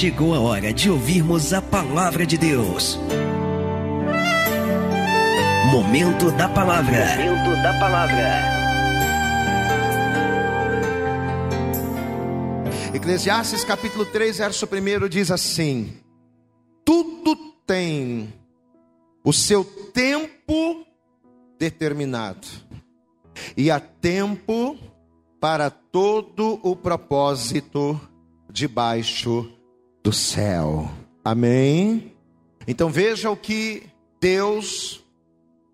chegou a hora de ouvirmos a palavra de Deus. Momento da palavra. Momento da palavra. Eclesiastes capítulo 3, verso 1 diz assim: Tudo tem o seu tempo determinado, e há tempo para todo o propósito debaixo do céu. Amém? Então veja o que Deus,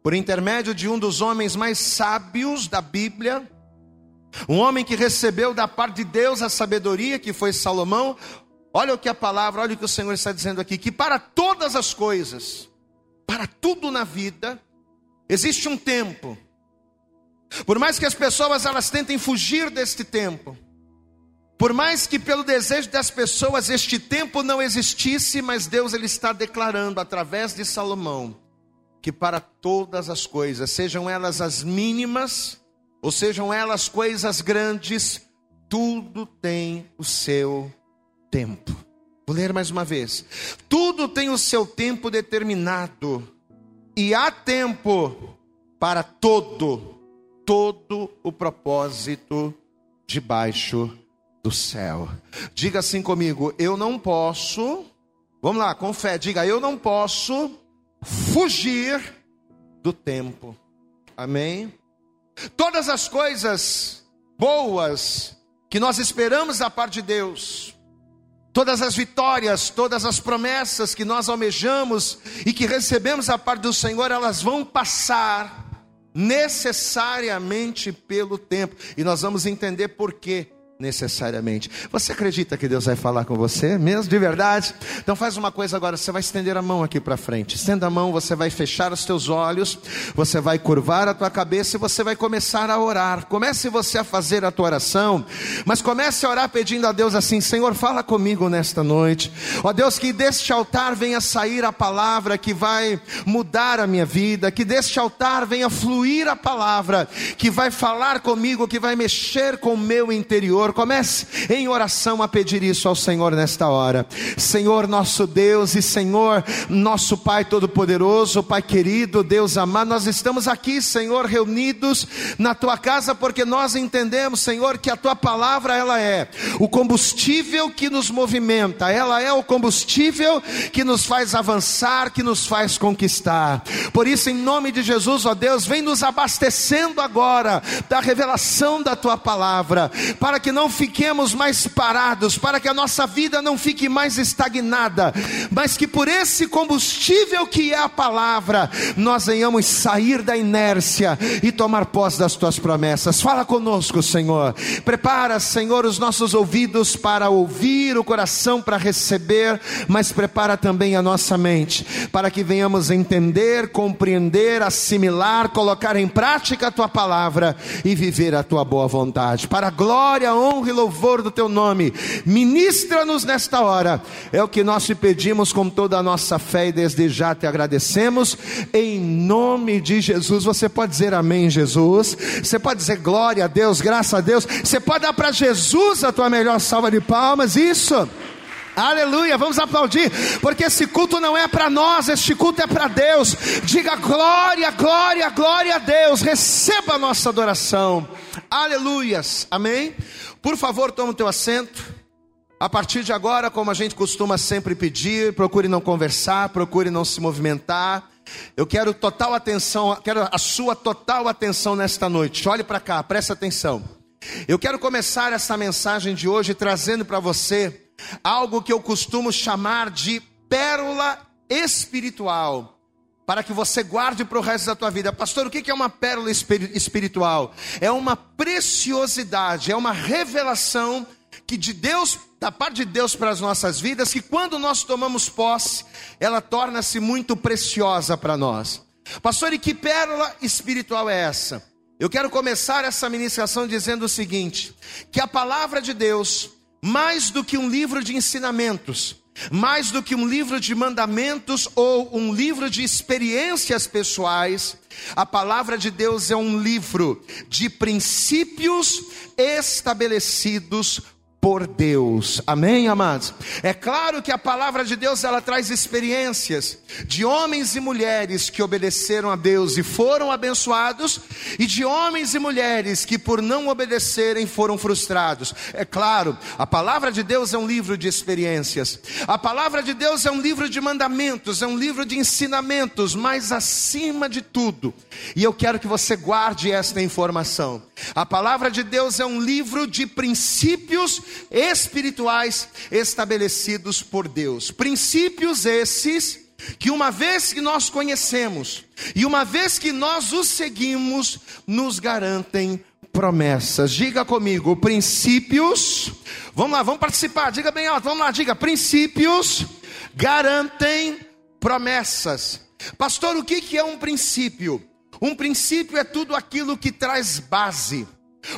por intermédio de um dos homens mais sábios da Bíblia, um homem que recebeu da parte de Deus a sabedoria, que foi Salomão, olha o que a palavra, olha o que o Senhor está dizendo aqui: que para todas as coisas, para tudo na vida, existe um tempo. Por mais que as pessoas elas tentem fugir deste tempo, por mais que pelo desejo das pessoas este tempo não existisse, mas Deus ele está declarando através de Salomão que para todas as coisas, sejam elas as mínimas ou sejam elas coisas grandes, tudo tem o seu tempo. Vou ler mais uma vez. Tudo tem o seu tempo determinado e há tempo para todo, todo o propósito debaixo do céu. Diga assim comigo: eu não posso, vamos lá, com fé, diga: eu não posso fugir do tempo. Amém? Todas as coisas boas que nós esperamos da parte de Deus, todas as vitórias, todas as promessas que nós almejamos e que recebemos da parte do Senhor, elas vão passar necessariamente pelo tempo, e nós vamos entender por quê necessariamente. Você acredita que Deus vai falar com você mesmo de verdade? Então faz uma coisa agora, você vai estender a mão aqui para frente. Estenda a mão, você vai fechar os teus olhos, você vai curvar a tua cabeça e você vai começar a orar. Comece você a fazer a tua oração, mas comece a orar pedindo a Deus assim: Senhor, fala comigo nesta noite. Ó Deus, que deste altar venha sair a palavra que vai mudar a minha vida, que deste altar venha fluir a palavra que vai falar comigo, que vai mexer com o meu interior Senhor. Comece em oração a pedir isso ao Senhor nesta hora. Senhor nosso Deus e Senhor nosso Pai Todo-Poderoso, Pai querido, Deus amado, nós estamos aqui, Senhor, reunidos na tua casa porque nós entendemos, Senhor, que a tua palavra ela é o combustível que nos movimenta, ela é o combustível que nos faz avançar, que nos faz conquistar. Por isso, em nome de Jesus, ó Deus, vem nos abastecendo agora da revelação da tua palavra, para que não fiquemos mais parados, para que a nossa vida não fique mais estagnada, mas que por esse combustível que é a palavra, nós venhamos sair da inércia e tomar posse das tuas promessas. Fala conosco, Senhor. Prepara, Senhor, os nossos ouvidos para ouvir, o coração para receber, mas prepara também a nossa mente, para que venhamos entender, compreender, assimilar, colocar em prática a tua palavra e viver a tua boa vontade. Para a glória, honra honra e louvor do teu nome. Ministra-nos nesta hora. É o que nós te pedimos com toda a nossa fé e desde já te agradecemos. Em nome de Jesus. Você pode dizer amém, Jesus. Você pode dizer glória a Deus, graças a Deus. Você pode dar para Jesus a tua melhor salva de palmas. Isso. Aleluia, vamos aplaudir, porque esse culto não é para nós, este culto é para Deus. Diga glória, glória, glória a Deus. Receba a nossa adoração. Aleluias. Amém. Por favor, toma o teu assento. A partir de agora, como a gente costuma sempre pedir, procure não conversar, procure não se movimentar. Eu quero total atenção, quero a sua total atenção nesta noite. Olhe para cá, preste atenção. Eu quero começar essa mensagem de hoje trazendo para você algo que eu costumo chamar de pérola espiritual para que você guarde para o resto da tua vida. Pastor, o que é uma pérola espiritual? É uma preciosidade, é uma revelação que de Deus, da parte de Deus para as nossas vidas, que quando nós tomamos posse, ela torna-se muito preciosa para nós. Pastor, e que pérola espiritual é essa? Eu quero começar essa ministração dizendo o seguinte: que a palavra de Deus, mais do que um livro de ensinamentos, mais do que um livro de mandamentos ou um livro de experiências pessoais, a palavra de Deus é um livro de princípios estabelecidos por Deus. Amém, amados? É claro que a palavra de Deus ela traz experiências de homens e mulheres que obedeceram a Deus e foram abençoados, e de homens e mulheres que por não obedecerem foram frustrados. É claro, a palavra de Deus é um livro de experiências. A palavra de Deus é um livro de mandamentos, é um livro de ensinamentos, mas acima de tudo, e eu quero que você guarde esta informação. A palavra de Deus é um livro de princípios espirituais estabelecidos por Deus. Princípios esses que uma vez que nós conhecemos e uma vez que nós os seguimos, nos garantem promessas. Diga comigo, princípios. Vamos lá, vamos participar. Diga bem alto. Vamos lá, diga, princípios garantem promessas. Pastor, o que é um princípio? Um princípio é tudo aquilo que traz base.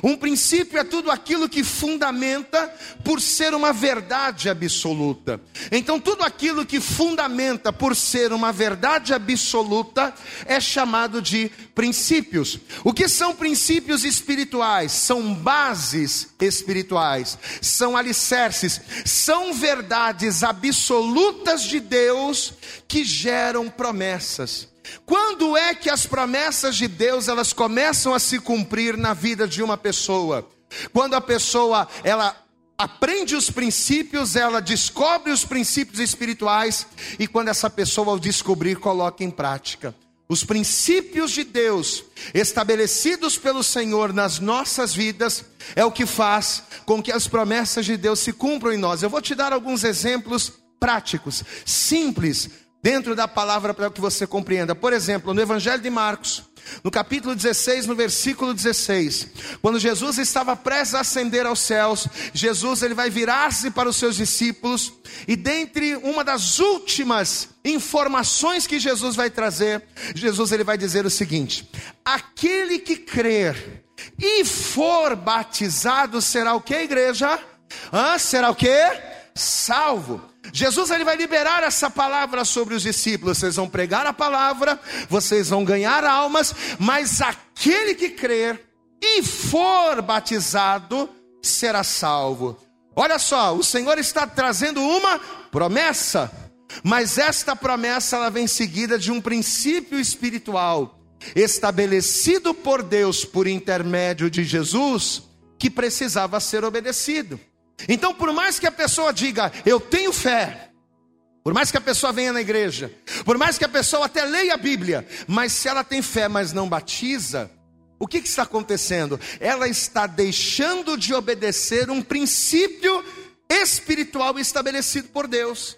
Um princípio é tudo aquilo que fundamenta por ser uma verdade absoluta. Então, tudo aquilo que fundamenta por ser uma verdade absoluta é chamado de princípios. O que são princípios espirituais? São bases espirituais, são alicerces, são verdades absolutas de Deus que geram promessas. Quando é que as promessas de Deus elas começam a se cumprir na vida de uma pessoa? Quando a pessoa ela aprende os princípios, ela descobre os princípios espirituais e quando essa pessoa ao descobrir coloca em prática. Os princípios de Deus estabelecidos pelo Senhor nas nossas vidas é o que faz com que as promessas de Deus se cumpram em nós. Eu vou te dar alguns exemplos práticos, simples, dentro da palavra para que você compreenda. Por exemplo, no Evangelho de Marcos, no capítulo 16, no versículo 16, quando Jesus estava prestes a ascender aos céus, Jesus ele vai virar-se para os seus discípulos e dentre uma das últimas informações que Jesus vai trazer, Jesus ele vai dizer o seguinte: aquele que crer e for batizado será o que, igreja? Ah, será o que? Salvo. Jesus ele vai liberar essa palavra sobre os discípulos. Vocês vão pregar a palavra, vocês vão ganhar almas, mas aquele que crer e for batizado será salvo. Olha só, o Senhor está trazendo uma promessa, mas esta promessa ela vem seguida de um princípio espiritual estabelecido por Deus por intermédio de Jesus que precisava ser obedecido. Então, por mais que a pessoa diga, eu tenho fé, por mais que a pessoa venha na igreja, por mais que a pessoa até leia a Bíblia, mas se ela tem fé, mas não batiza, o que, que está acontecendo? Ela está deixando de obedecer um princípio espiritual estabelecido por Deus.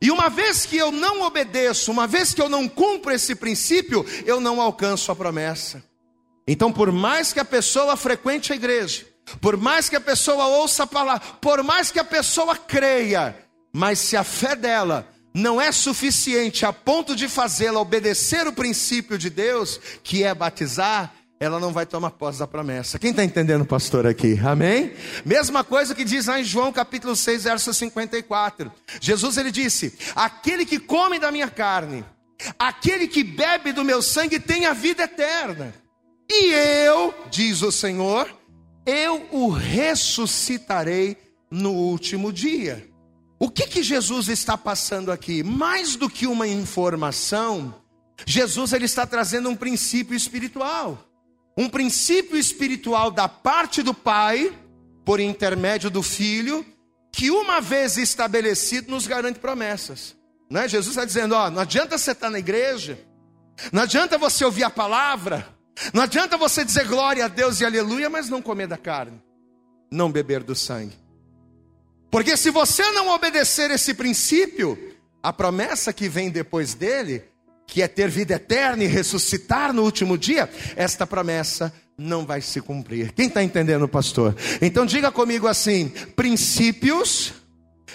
E uma vez que eu não obedeço, uma vez que eu não cumpro esse princípio, eu não alcanço a promessa. Então, por mais que a pessoa frequente a igreja, por mais que a pessoa ouça a palavra, por mais que a pessoa creia, mas se a fé dela não é suficiente a ponto de fazê-la obedecer o princípio de Deus, que é batizar, ela não vai tomar posse da promessa. Quem está entendendo, pastor, aqui? Amém? Mesma coisa que diz lá em João capítulo 6, verso 54. Jesus ele disse: Aquele que come da minha carne, aquele que bebe do meu sangue tem a vida eterna. E eu, diz o Senhor, eu o ressuscitarei no último dia. O que que Jesus está passando aqui? Mais do que uma informação, Jesus ele está trazendo um princípio espiritual. Um princípio espiritual da parte do Pai, por intermédio do Filho, que uma vez estabelecido nos garante promessas. Né? Jesus está dizendo: ó, não adianta você estar na igreja, não adianta você ouvir a palavra, não adianta você dizer glória a Deus e aleluia, mas não comer da carne, não beber do sangue. Porque se você não obedecer esse princípio, a promessa que vem depois dele, que é ter vida eterna e ressuscitar no último dia, esta promessa não vai se cumprir. Quem está entendendo, pastor? Então diga comigo assim: princípios.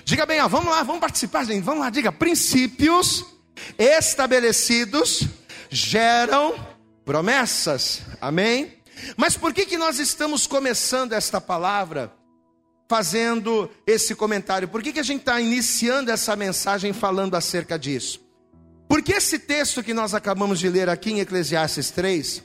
Diga bem, ó, vamos lá, vamos participar, gente. Vamos lá, diga: princípios estabelecidos geram promessas, amém? Mas por que, que nós estamos começando esta palavra, fazendo esse comentário? Por que, que a gente está iniciando essa mensagem falando acerca disso? Porque esse texto que nós acabamos de ler aqui em Eclesiastes 3,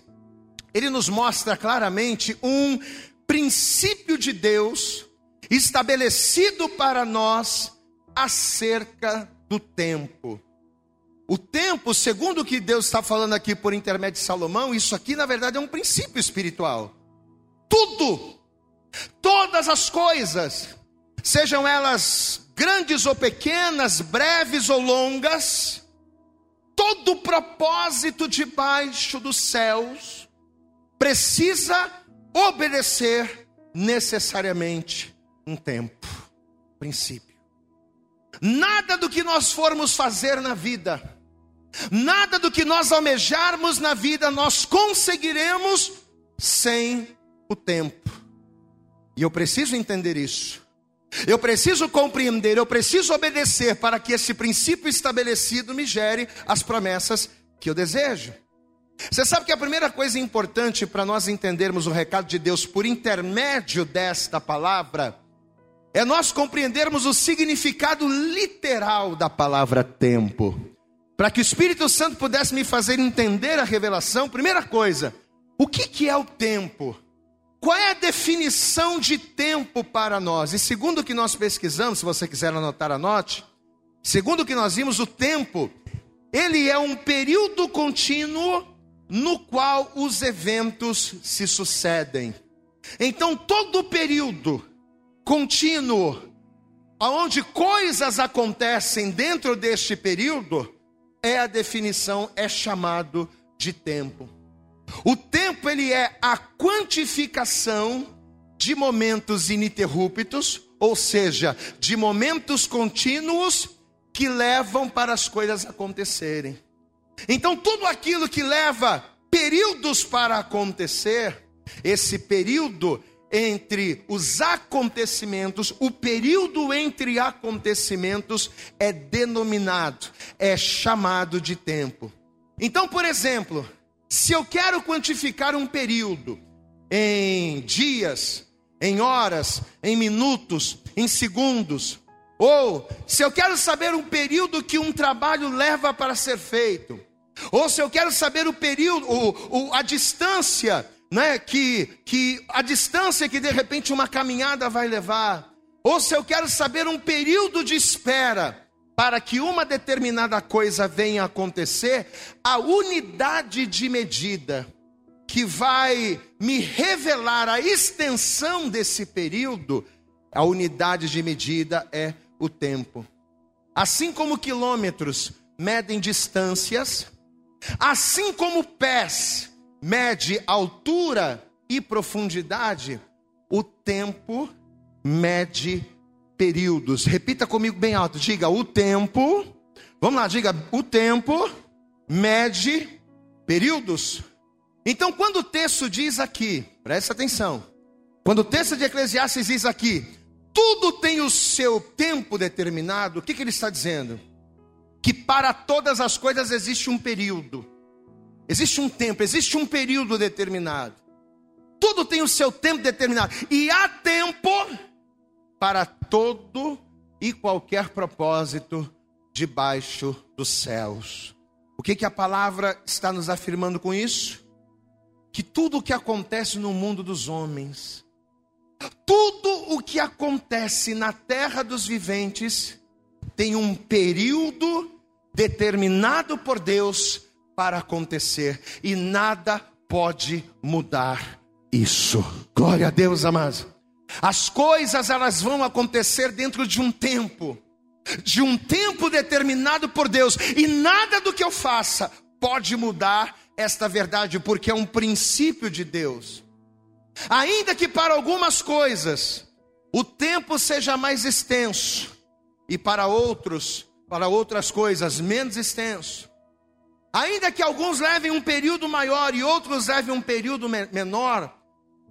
ele nos mostra claramente um princípio de Deus estabelecido para nós acerca do tempo. O tempo, segundo o que Deus está falando aqui por intermédio de Salomão, isso aqui na verdade é um princípio espiritual. Tudo, todas as coisas, sejam elas grandes ou pequenas, breves ou longas, todo o propósito debaixo dos céus precisa obedecer necessariamente um tempo, princípio. Nada do que nós formos fazer na vida, nada do que nós almejarmos na vida, nós conseguiremos sem o tempo. E eu preciso entender isso. Eu preciso compreender, eu preciso obedecer para que esse princípio estabelecido me gere as promessas que eu desejo. Você sabe que a primeira coisa importante para nós entendermos o recado de Deus por intermédio desta palavra é nós compreendermos o significado literal da palavra tempo. Para que o Espírito Santo pudesse me fazer entender a revelação, primeira coisa, o que, que é o tempo? Qual é a definição de tempo para nós? E segundo o que nós pesquisamos, se você quiser anotar, anote. Segundo o que nós vimos, o tempo, ele é um período contínuo no qual os eventos se sucedem. Então, todo período contínuo, onde coisas acontecem dentro deste período, é a definição, é chamado de tempo. O tempo ele é a quantificação de momentos ininterruptos, ou seja, de momentos contínuos que levam para as coisas acontecerem. Então, tudo aquilo que leva períodos para acontecer, esse período entre os acontecimentos, o período entre acontecimentos é denominado, é chamado de tempo. Então, por exemplo, se eu quero quantificar um período em dias, em horas, em minutos, em segundos, ou se eu quero saber um período que um trabalho leva para ser feito, ou se eu quero saber o período, o, o, a distância né, que, que a distância que de repente uma caminhada vai levar, ou se eu quero saber um período de espera para que uma determinada coisa venha a acontecer, a unidade de medida que vai me revelar a extensão desse período, a unidade de medida é o tempo. Assim como quilômetros medem distâncias, assim como pés mede altura e profundidade, o tempo mede períodos. Repita comigo bem alto. Diga o tempo. Vamos lá, diga o tempo mede períodos. Então, quando o texto diz aqui, presta atenção. Quando o texto de Eclesiastes diz aqui, tudo tem o seu tempo determinado, o que, que ele está dizendo? Que para todas as coisas existe um período. Existe um tempo, existe um período determinado. Tudo tem o seu tempo determinado. E há tempo para todo e qualquer propósito debaixo dos céus. O que, que a palavra está nos afirmando com isso? Que tudo o que acontece no mundo dos homens, tudo o que acontece na terra dos viventes, tem um período determinado por Deus para acontecer e nada pode mudar isso. Glória a Deus, amados. As coisas elas vão acontecer dentro de um tempo, de um tempo determinado por Deus, e nada do que eu faça pode mudar esta verdade, porque é um princípio de Deus. Ainda que para algumas coisas o tempo seja mais extenso e para outros, para outras coisas menos extenso, Ainda que alguns levem um período maior e outros levem um período menor,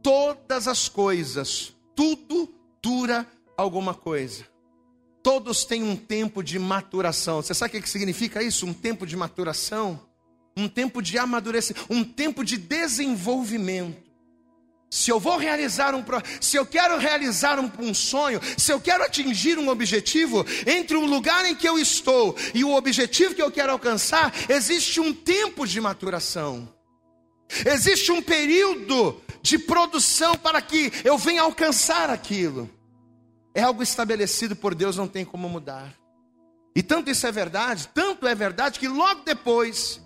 todas as coisas, tudo dura alguma coisa. Todos têm um tempo de maturação. Você sabe o que significa isso? Um tempo de maturação, um tempo de amadurecimento, um tempo de desenvolvimento. Se eu vou realizar um se eu quero realizar um, um, sonho, se eu quero atingir um objetivo, entre o lugar em que eu estou e o objetivo que eu quero alcançar, existe um tempo de maturação. Existe um período de produção para que eu venha alcançar aquilo. é algo estabelecido por Deus, não tem como mudar. E tanto isso é verdade, tanto é verdade que logo depois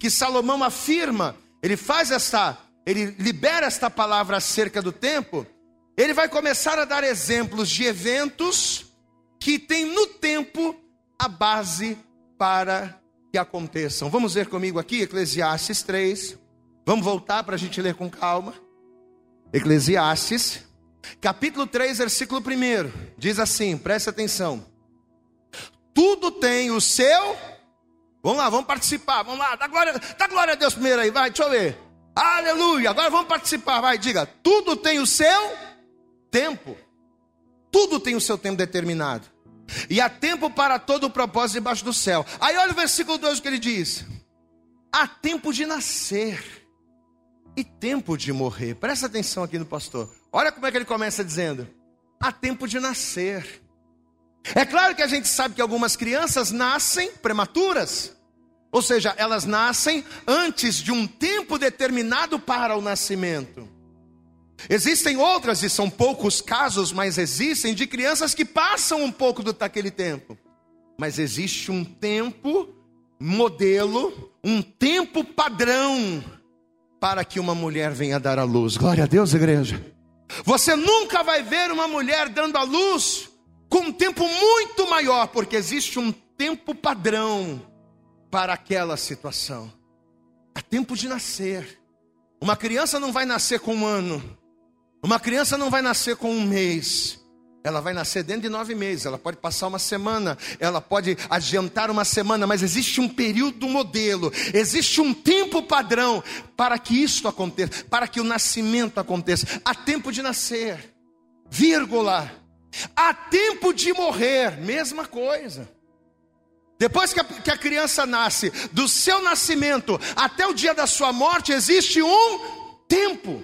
que Salomão afirma, ele faz esta, ele libera esta palavra acerca do tempo, ele vai começar a dar exemplos de eventos que tem no tempo a base para que aconteçam. Vamos ver comigo aqui, Eclesiastes 3. Vamos voltar para a gente ler com calma. Eclesiastes, capítulo 3, versículo 1. Diz assim: preste atenção. Tudo tem o seu. Vamos lá, vamos participar. Vamos lá, dá glória, dá glória a Deus primeiro aí, vai, deixa eu ver. Aleluia, agora vamos participar, vai, diga. Tudo tem o seu tempo. Tudo tem o seu tempo determinado. E há tempo para todo o propósito debaixo do céu. Aí olha o versículo 2 que ele diz: Há tempo de nascer e tempo de morrer. Presta atenção aqui no pastor. Olha como é que ele começa dizendo: Há tempo de nascer. É claro que a gente sabe que algumas crianças nascem prematuras. Ou seja, elas nascem antes de um tempo determinado para o nascimento. Existem outras, e são poucos casos, mas existem, de crianças que passam um pouco do, daquele tempo. Mas existe um tempo modelo, um tempo padrão para que uma mulher venha dar a luz. Glória a Deus, igreja. Você nunca vai ver uma mulher dando a luz com um tempo muito maior, porque existe um tempo padrão para aquela situação. Há tempo de nascer. Uma criança não vai nascer com um ano, uma criança não vai nascer com um mês. Ela vai nascer dentro de nove meses, ela pode passar uma semana, ela pode adiantar uma semana, mas existe um período modelo, existe um tempo padrão para que isso aconteça, para que o nascimento aconteça. Há tempo de nascer, vírgula. Há tempo de morrer, mesma coisa. Depois que a, que a criança nasce, do seu nascimento até o dia da sua morte, existe um tempo.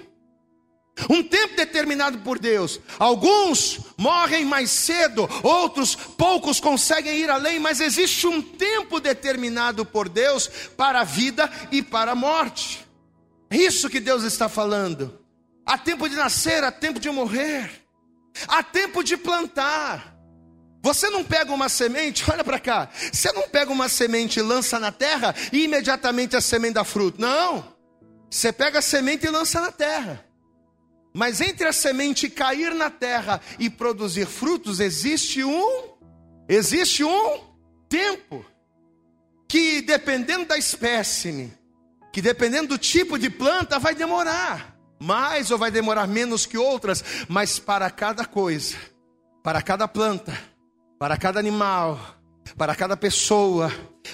Um tempo determinado por Deus. Alguns morrem mais cedo, outros poucos conseguem ir além, mas existe um tempo determinado por Deus para a vida e para a morte. É isso que Deus está falando. Há tempo de nascer, há tempo de morrer, há tempo de plantar. Você não pega uma semente, olha para cá. Você não pega uma semente e lança na terra e imediatamente a semente dá fruto. Não. Você pega a semente e lança na terra. Mas entre a semente cair na terra e produzir frutos existe um existe um tempo que dependendo da espécime, que dependendo do tipo de planta vai demorar mais ou vai demorar menos que outras, mas para cada coisa, para cada planta, para cada animal, para cada pessoa,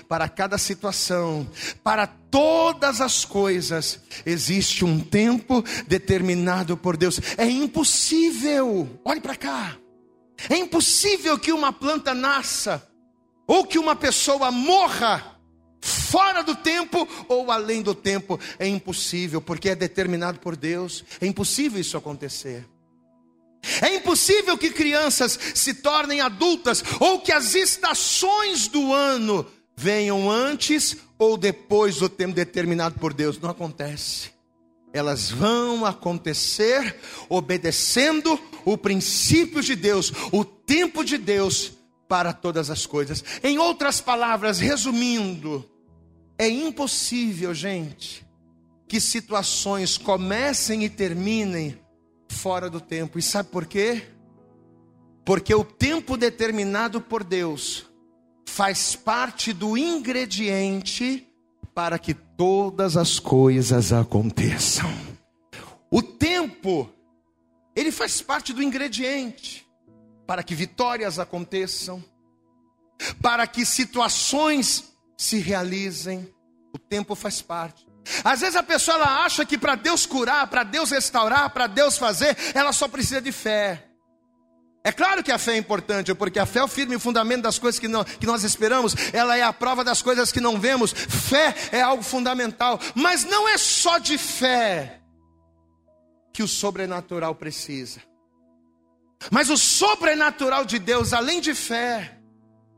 para cada situação, para todas as coisas, existe um tempo determinado por Deus. É impossível, olhe para cá, é impossível que uma planta nasça, ou que uma pessoa morra, fora do tempo ou além do tempo. É impossível, porque é determinado por Deus. É impossível isso acontecer. É impossível que crianças se tornem adultas ou que as estações do ano venham antes ou depois do tempo determinado por Deus. Não acontece. Elas vão acontecer obedecendo o princípio de Deus, o tempo de Deus para todas as coisas. Em outras palavras, resumindo, é impossível, gente, que situações comecem e terminem fora do tempo. E sabe por quê? Porque o tempo determinado por Deus faz parte do ingrediente para que todas as coisas aconteçam. O tempo, ele faz parte do ingrediente para que vitórias aconteçam, para que situações se realizem. O tempo faz parte. Às vezes a pessoa ela acha que para Deus curar, para Deus restaurar, para Deus fazer, ela só precisa de fé. É claro que a fé é importante, porque a fé é o firme fundamento das coisas que, não, que nós esperamos, ela é a prova das coisas que não vemos. Fé é algo fundamental, mas não é só de fé que o sobrenatural precisa. Mas o sobrenatural de Deus, além de fé,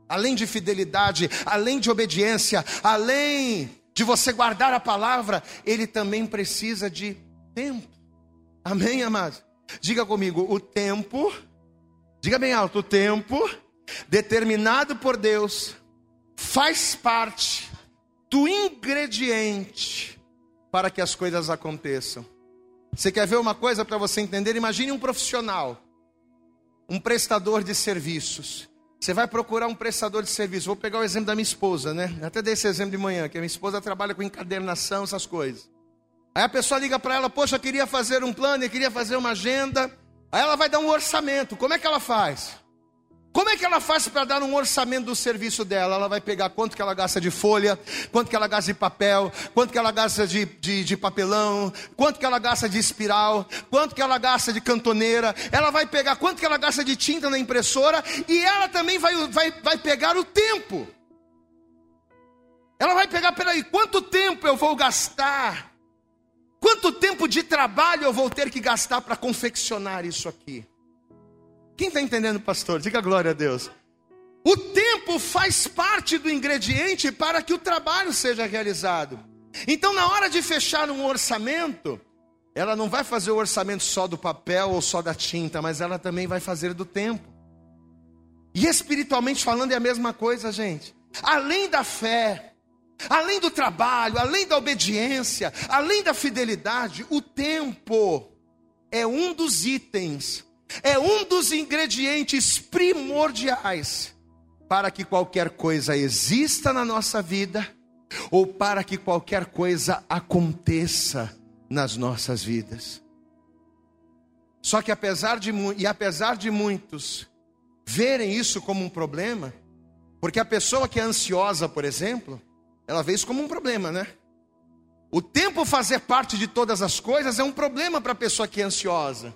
além de fidelidade, além de obediência, além de você guardar a palavra, ele também precisa de tempo. Amém, amados? Diga comigo: o tempo Diga bem alto: o tempo determinado por Deus faz parte do ingrediente para que as coisas aconteçam. Você quer ver uma coisa para você entender? Imagine um profissional, um prestador de serviços. Você vai procurar um prestador de serviço. Vou pegar o exemplo da minha esposa, né? Até dei esse exemplo de manhã, que a minha esposa trabalha com encadernação, essas coisas. Aí a pessoa liga para ela, poxa, eu queria fazer um plano, eu queria fazer uma agenda. Aí ela vai dar um orçamento. Como é que ela faz? Como é que ela faz para dar um orçamento do serviço dela? Ela vai pegar quanto que ela gasta de folha, quanto que ela gasta de papel, quanto que ela gasta de, de, de, papelão, quanto que ela gasta de espiral, quanto que ela gasta de cantoneira. Ela vai pegar quanto que ela gasta de tinta na impressora e ela também vai, vai, vai pegar o tempo. Ela vai pegar, peraí, quanto tempo eu vou gastar? Quanto tempo de trabalho eu vou ter que gastar para confeccionar isso aqui? Quem está entendendo, pastor? Diga glória a Deus. O tempo faz parte do ingrediente para que o trabalho seja realizado. Então, na hora de fechar um orçamento, ela não vai fazer o orçamento só do papel ou só da tinta, mas ela também vai fazer do tempo. E espiritualmente falando é a mesma coisa, gente. Além da fé, além do trabalho, além da obediência, além da fidelidade, o tempo é um dos itens é um dos ingredientes primordiais para que qualquer coisa exista na nossa vida ou para que qualquer coisa aconteça nas nossas vidas. Só que apesar de e apesar de muitos verem isso como um problema, porque a pessoa que é ansiosa, por exemplo, ela vê isso como um problema, né? O tempo fazer parte de todas as coisas é um problema para a pessoa que é ansiosa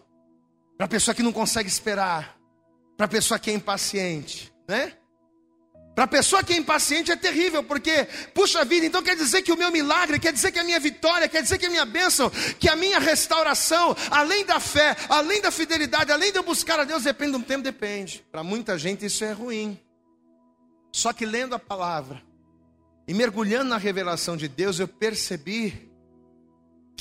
para a pessoa que não consegue esperar, para a pessoa que é impaciente, né? Para a pessoa que é impaciente é terrível, porque, puxa vida, então quer dizer que o meu milagre, quer dizer que a minha vitória, quer dizer que a minha bênção, que a minha restauração, além da fé, além da fidelidade, além de eu buscar a Deus, depende do tempo, depende. Para muita gente isso é ruim. Só que lendo a palavra e mergulhando na revelação de Deus, eu percebi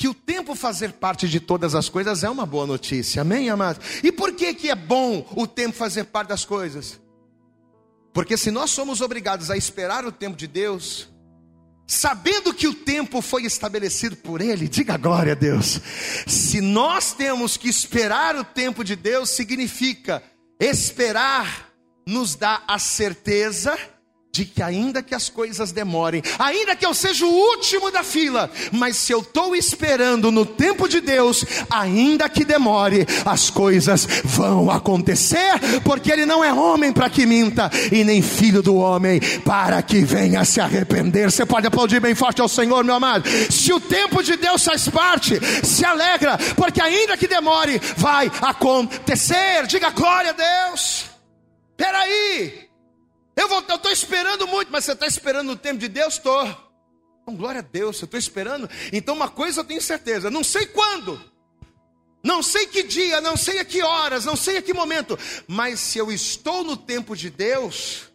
que o tempo fazer parte de todas as coisas é uma boa notícia, amém, amados? E por que, que é bom o tempo fazer parte das coisas? Porque se nós somos obrigados a esperar o tempo de Deus, sabendo que o tempo foi estabelecido por Ele, diga glória a Deus. Se nós temos que esperar o tempo de Deus, significa esperar nos dá a certeza de que ainda que as coisas demorem, ainda que eu seja o último da fila, mas se eu estou esperando no tempo de Deus, ainda que demore, as coisas vão acontecer, porque Ele não é homem para que minta, e nem filho do homem para que venha se arrepender. Você pode aplaudir bem forte ao Senhor, meu amado. Se o tempo de Deus faz parte, se alegra, porque ainda que demore, vai acontecer. Diga glória a Deus. Peraí, eu estou esperando muito, mas você está esperando no tempo de Deus? Estou. Então, glória a Deus, eu estou esperando. Então, uma coisa eu tenho certeza: não sei quando, não sei que dia, não sei a que horas, não sei a que momento, mas se eu estou no tempo de Deus,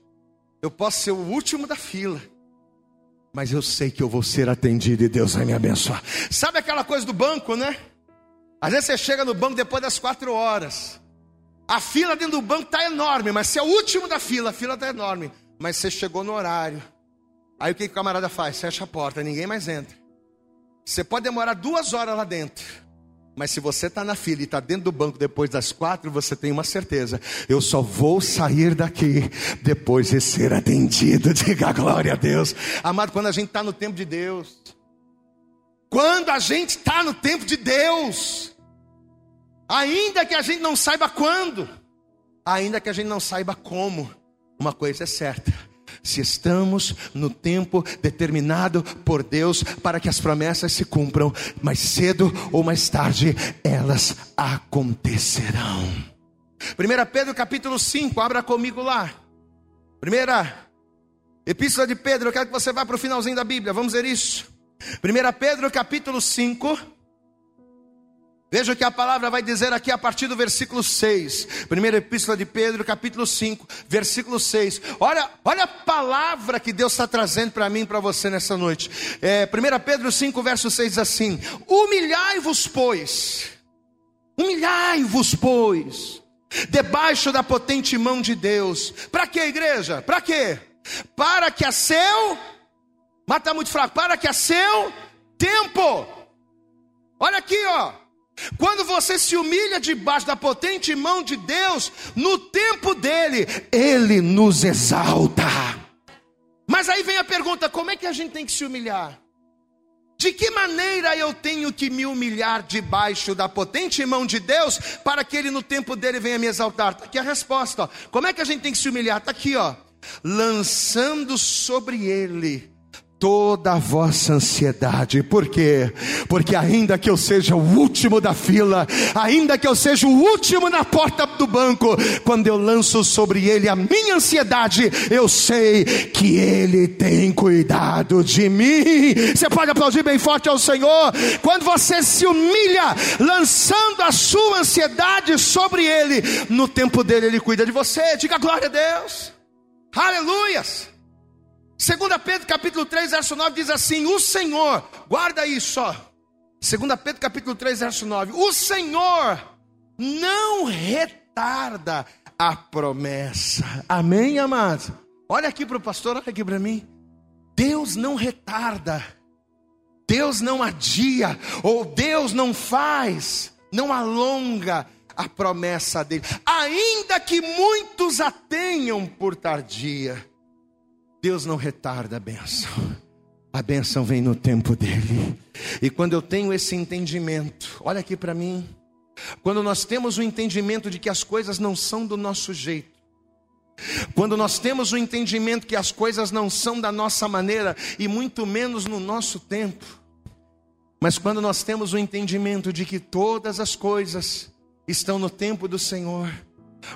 eu posso ser o último da fila. Mas eu sei que eu vou ser atendido e Deus vai me abençoar. Sabe aquela coisa do banco, né? Às vezes você chega no banco depois das quatro horas. A fila dentro do banco está enorme, mas você é o último da fila, a fila está enorme. Mas você chegou no horário. Aí o que, que o camarada faz? Fecha a porta, ninguém mais entra. Você pode demorar duas horas lá dentro. Mas se você está na fila e está dentro do banco depois das quatro, você tem uma certeza: eu só vou sair daqui depois de ser atendido. Diga glória a Deus. Amado, quando a gente está no tempo de Deus, quando a gente está no tempo de Deus, Ainda que a gente não saiba quando, ainda que a gente não saiba como, uma coisa é certa: se estamos no tempo determinado por Deus para que as promessas se cumpram, mais cedo ou mais tarde elas acontecerão. 1 Pedro capítulo 5, abra comigo lá. Primeira Epístola de Pedro, eu quero que você vá para o finalzinho da Bíblia, vamos ver isso. 1 Pedro capítulo 5, Veja o que a palavra vai dizer aqui a partir do versículo 6. Primeira epístola de Pedro, capítulo 5, versículo 6. Olha, olha a palavra que Deus está trazendo para mim e para você nessa noite. É, 1 Pedro 5, verso 6 diz assim: Humilhai-vos, pois, humilhai-vos, pois, debaixo da potente mão de Deus. Para quê, igreja? Para quê? Para que a seu, está muito fraco, para que a seu tempo. Olha aqui, ó. Quando você se humilha debaixo da potente mão de Deus, no tempo dele, ele nos exalta. Mas aí vem a pergunta: como é que a gente tem que se humilhar? De que maneira eu tenho que me humilhar debaixo da potente mão de Deus para que Ele no tempo dele venha me exaltar? Está aqui a resposta. Ó. Como é que a gente tem que se humilhar? Está aqui, ó. Lançando sobre Ele toda a vossa ansiedade. Por quê? Porque ainda que eu seja o último da fila, ainda que eu seja o último na porta do banco, quando eu lanço sobre ele a minha ansiedade, eu sei que ele tem cuidado de mim. Você pode aplaudir bem forte ao Senhor. Quando você se humilha, lançando a sua ansiedade sobre ele, no tempo dele ele cuida de você. Diga glória a Deus. Aleluias. 2 Pedro capítulo 3, verso 9 diz assim: O Senhor, guarda isso, ó. 2 Pedro capítulo 3, verso 9: O Senhor não retarda a promessa. Amém, amados? Olha aqui para o pastor, olha aqui para mim. Deus não retarda, Deus não adia, ou Deus não faz, não alonga a promessa dele, ainda que muitos a tenham por tardia. Deus não retarda a benção. A benção vem no tempo dele. E quando eu tenho esse entendimento, olha aqui para mim. Quando nós temos o entendimento de que as coisas não são do nosso jeito, quando nós temos o entendimento que as coisas não são da nossa maneira e muito menos no nosso tempo, mas quando nós temos o entendimento de que todas as coisas estão no tempo do Senhor,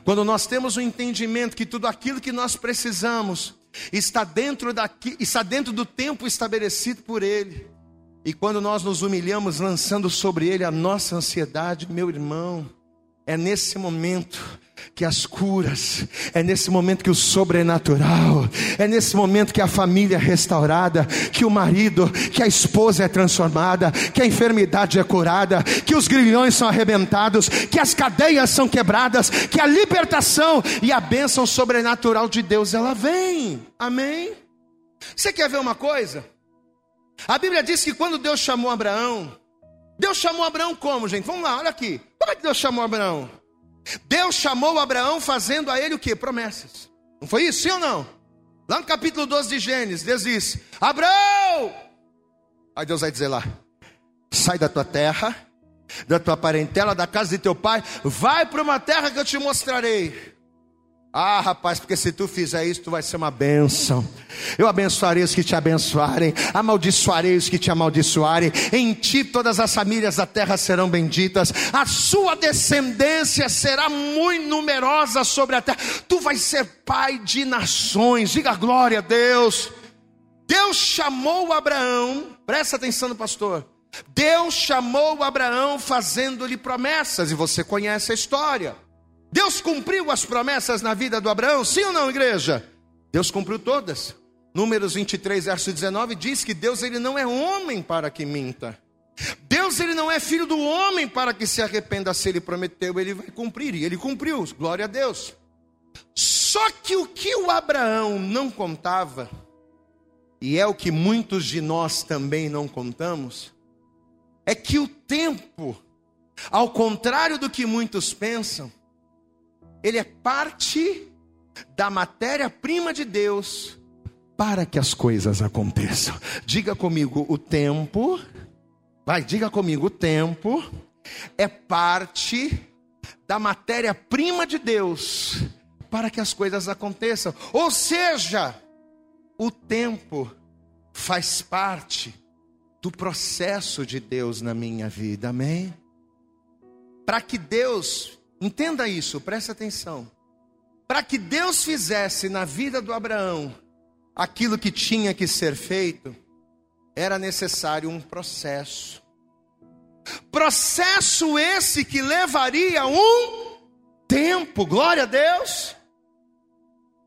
quando nós temos o entendimento que tudo aquilo que nós precisamos está dentro daqui, está dentro do tempo estabelecido por ele. E quando nós nos humilhamos lançando sobre ele a nossa ansiedade, meu irmão, é nesse momento que as curas, é nesse momento que o sobrenatural, é nesse momento que a família é restaurada, que o marido, que a esposa é transformada, que a enfermidade é curada, que os grilhões são arrebentados, que as cadeias são quebradas, que a libertação e a bênção sobrenatural de Deus ela vem. Amém? Você quer ver uma coisa? A Bíblia diz que quando Deus chamou Abraão, Deus chamou Abraão como, gente? Vamos lá, olha aqui. Como é que Deus chamou Abraão? Deus chamou Abraão fazendo a ele o que? Promessas. Não foi isso, sim ou não? Lá no capítulo 12 de Gênesis, Deus diz: Abraão! Aí Deus vai dizer lá: sai da tua terra, da tua parentela, da casa de teu pai, vai para uma terra que eu te mostrarei. Ah, rapaz, porque se tu fizer isso, tu vai ser uma bênção. Eu abençoarei os que te abençoarem, amaldiçoarei os que te amaldiçoarem. Em ti todas as famílias da terra serão benditas. A sua descendência será muito numerosa sobre a terra. Tu vais ser pai de nações. Diga glória a Deus. Deus chamou Abraão, presta atenção no pastor. Deus chamou Abraão fazendo-lhe promessas, e você conhece a história. Deus cumpriu as promessas na vida do Abraão? Sim ou não, igreja? Deus cumpriu todas. Números 23, verso 19 diz que Deus ele não é homem para que minta. Deus ele não é filho do homem para que se arrependa. Se ele prometeu, ele vai cumprir. E ele cumpriu. Glória a Deus. Só que o que o Abraão não contava, e é o que muitos de nós também não contamos, é que o tempo, ao contrário do que muitos pensam, ele é parte da matéria-prima de Deus para que as coisas aconteçam. Diga comigo, o tempo, vai, diga comigo, o tempo é parte da matéria-prima de Deus para que as coisas aconteçam. Ou seja, o tempo faz parte do processo de Deus na minha vida, amém? Para que Deus Entenda isso, preste atenção. Para que Deus fizesse na vida do Abraão aquilo que tinha que ser feito, era necessário um processo. Processo esse que levaria um tempo, glória a Deus.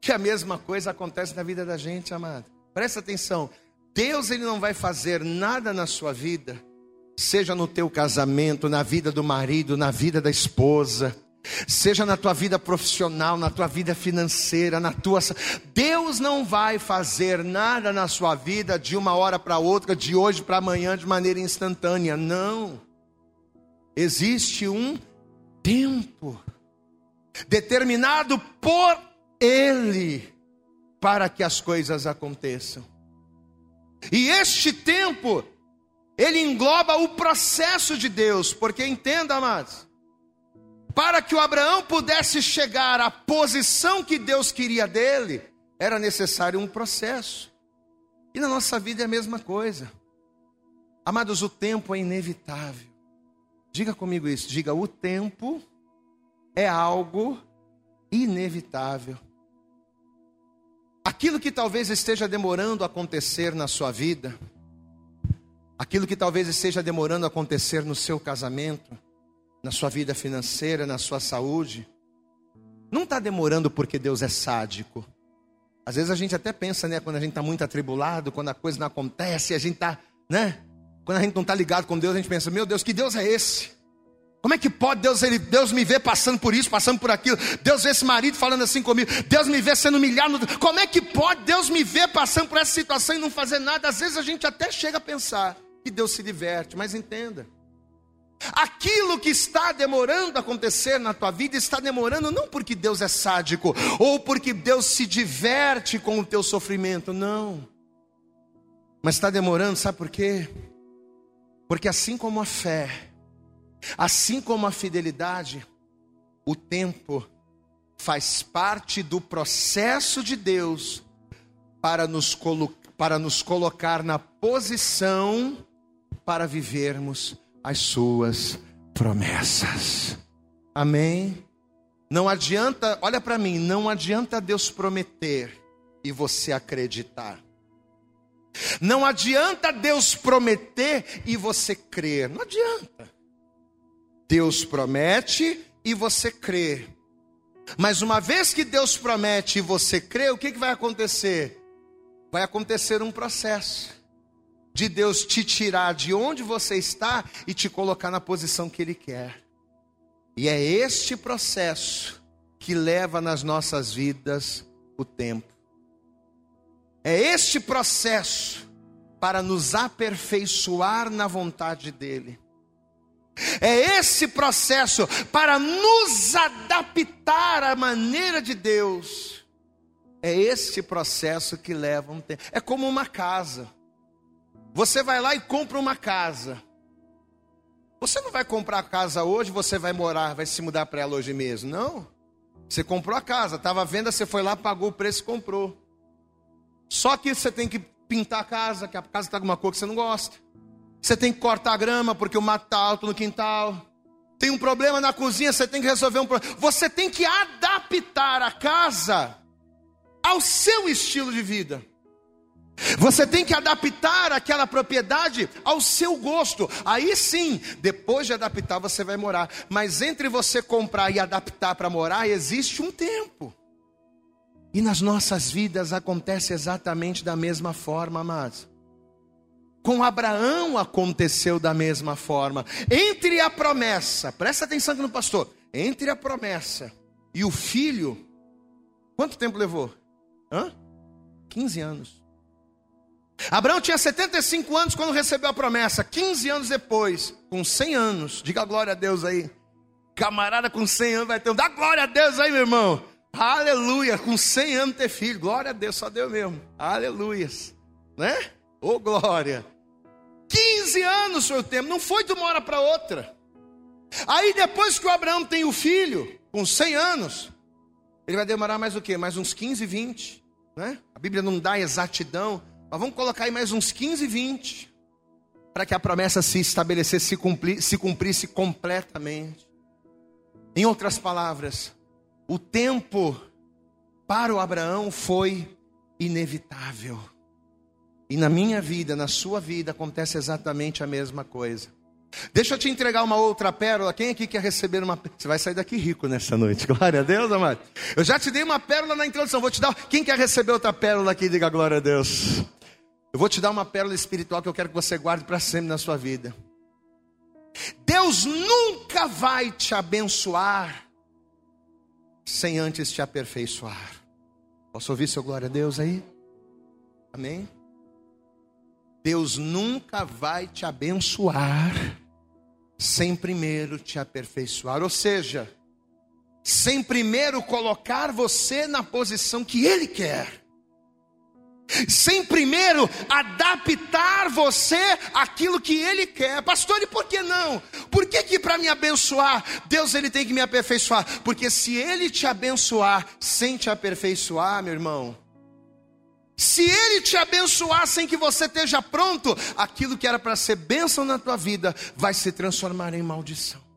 Que a mesma coisa acontece na vida da gente, amado. Presta atenção. Deus ele não vai fazer nada na sua vida seja no teu casamento, na vida do marido, na vida da esposa, Seja na tua vida profissional, na tua vida financeira, na tua. Deus não vai fazer nada na sua vida de uma hora para outra, de hoje para amanhã, de maneira instantânea. Não. Existe um tempo determinado por Ele para que as coisas aconteçam. E este tempo, ele engloba o processo de Deus, porque entenda, amados, para que o Abraão pudesse chegar à posição que Deus queria dele, era necessário um processo. E na nossa vida é a mesma coisa. Amados, o tempo é inevitável. Diga comigo isso, diga: o tempo é algo inevitável. Aquilo que talvez esteja demorando a acontecer na sua vida, aquilo que talvez esteja demorando a acontecer no seu casamento, na sua vida financeira, na sua saúde, não está demorando porque Deus é sádico. Às vezes a gente até pensa, né, quando a gente está muito atribulado, quando a coisa não acontece, a gente está, né? Quando a gente não está ligado com Deus, a gente pensa, meu Deus, que Deus é esse? Como é que pode Deus, ele, Deus me ver passando por isso, passando por aquilo? Deus vê esse marido falando assim comigo. Deus me vê sendo humilhado. Como é que pode Deus me ver passando por essa situação e não fazer nada? Às vezes a gente até chega a pensar que Deus se diverte, mas entenda. Aquilo que está demorando a acontecer na tua vida está demorando não porque Deus é sádico ou porque Deus se diverte com o teu sofrimento, não. Mas está demorando, sabe por quê? Porque assim como a fé, assim como a fidelidade, o tempo faz parte do processo de Deus para nos, para nos colocar na posição para vivermos as suas promessas. Amém? Não adianta, olha para mim, não adianta Deus prometer e você acreditar. Não adianta Deus prometer e você crer. Não adianta. Deus promete e você crê. Mas uma vez que Deus promete e você crê, o que, que vai acontecer? Vai acontecer um processo de Deus te tirar de onde você está e te colocar na posição que Ele quer. E é este processo que leva nas nossas vidas o tempo. É este processo para nos aperfeiçoar na vontade dEle. É esse processo para nos adaptar à maneira de Deus. É esse processo que leva um tempo. É como uma casa. Você vai lá e compra uma casa. Você não vai comprar a casa hoje, você vai morar, vai se mudar para ela hoje mesmo. Não. Você comprou a casa, estava à venda, você foi lá, pagou o preço comprou. Só que você tem que pintar a casa, que a casa está com uma cor que você não gosta. Você tem que cortar a grama porque o mato está alto no quintal. Tem um problema na cozinha, você tem que resolver um problema. Você tem que adaptar a casa ao seu estilo de vida. Você tem que adaptar aquela propriedade ao seu gosto. Aí sim, depois de adaptar, você vai morar. Mas entre você comprar e adaptar para morar, existe um tempo. E nas nossas vidas acontece exatamente da mesma forma, amados. Com Abraão aconteceu da mesma forma. Entre a promessa, presta atenção aqui no pastor, entre a promessa e o filho, quanto tempo levou? Hã? 15 anos. Abraão tinha 75 anos quando recebeu a promessa. 15 anos depois, com 100 anos, diga glória a Deus aí. Camarada com 100 anos vai ter um. Dá glória a Deus aí, meu irmão. Aleluia. Com 100 anos ter filho. Glória a Deus, só Deus mesmo. Aleluia. Né? Ô oh, glória. 15 anos foi o tempo. Não foi de uma hora para outra. Aí depois que o Abraão tem o filho, com 100 anos, ele vai demorar mais o quê? Mais uns 15, 20. Né? A Bíblia não dá exatidão mas vamos colocar aí mais uns 15, 20, para que a promessa se estabelecesse, se, cumprir, se cumprisse completamente. Em outras palavras, o tempo para o Abraão foi inevitável. E na minha vida, na sua vida, acontece exatamente a mesma coisa. Deixa eu te entregar uma outra pérola. Quem aqui quer receber uma Você vai sair daqui rico nessa noite. Glória a Deus, amado. Eu já te dei uma pérola na introdução. Vou te dar. Quem quer receber outra pérola aqui? Diga glória a Deus. Eu vou te dar uma pérola espiritual que eu quero que você guarde para sempre na sua vida. Deus nunca vai te abençoar sem antes te aperfeiçoar. Posso ouvir seu glória a Deus aí? Amém? Deus nunca vai te abençoar sem primeiro te aperfeiçoar, ou seja, sem primeiro colocar você na posição que Ele quer sem primeiro adaptar você àquilo que Ele quer. Pastor, e por que não? Por que que para me abençoar, Deus ele tem que me aperfeiçoar? Porque se Ele te abençoar sem te aperfeiçoar, meu irmão, se Ele te abençoar sem que você esteja pronto, aquilo que era para ser bênção na tua vida vai se transformar em maldição.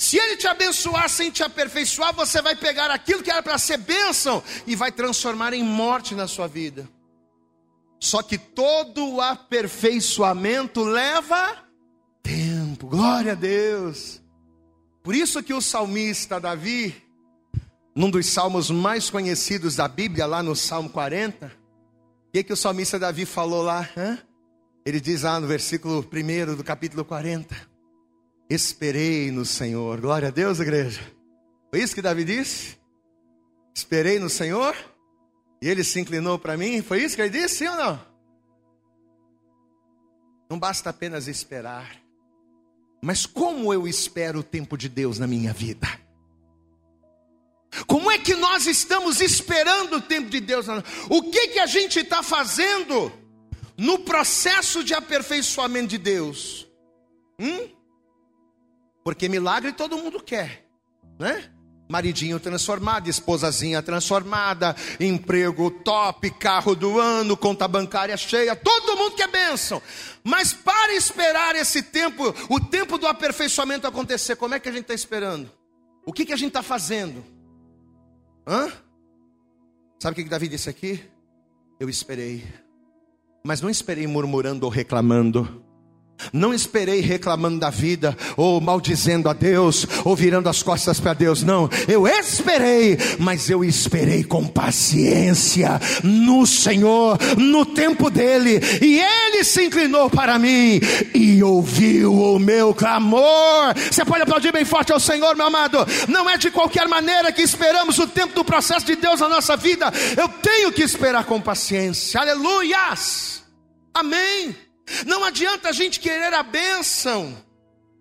Se Ele te abençoar sem te aperfeiçoar, você vai pegar aquilo que era para ser bênção e vai transformar em morte na sua vida. Só que todo aperfeiçoamento leva tempo, glória a Deus. Por isso que o salmista Davi, num dos salmos mais conhecidos da Bíblia, lá no Salmo 40, o que, que o salmista Davi falou lá? Hã? Ele diz lá no versículo 1 do capítulo 40. Esperei no Senhor. Glória a Deus, igreja. Foi isso que Davi disse? Esperei no Senhor e ele se inclinou para mim. Foi isso que ele disse, sim ou não? Não basta apenas esperar. Mas como eu espero o tempo de Deus na minha vida? Como é que nós estamos esperando o tempo de Deus? O que que a gente está fazendo no processo de aperfeiçoamento de Deus? Hum? Porque milagre todo mundo quer, né? Maridinho transformado, esposazinha transformada, emprego top, carro do ano, conta bancária cheia, todo mundo quer bênção. Mas para esperar esse tempo, o tempo do aperfeiçoamento acontecer, como é que a gente está esperando? O que, que a gente está fazendo? Hã? Sabe o que, que Davi disse aqui? Eu esperei, mas não esperei murmurando ou reclamando. Não esperei reclamando da vida, ou maldizendo a Deus, ou virando as costas para Deus. Não, eu esperei, mas eu esperei com paciência no Senhor, no tempo dele, e ele se inclinou para mim e ouviu o meu clamor. Você pode aplaudir bem forte ao Senhor, meu amado. Não é de qualquer maneira que esperamos o tempo do processo de Deus na nossa vida. Eu tenho que esperar com paciência. Aleluias. Amém. Não adianta a gente querer a bênção,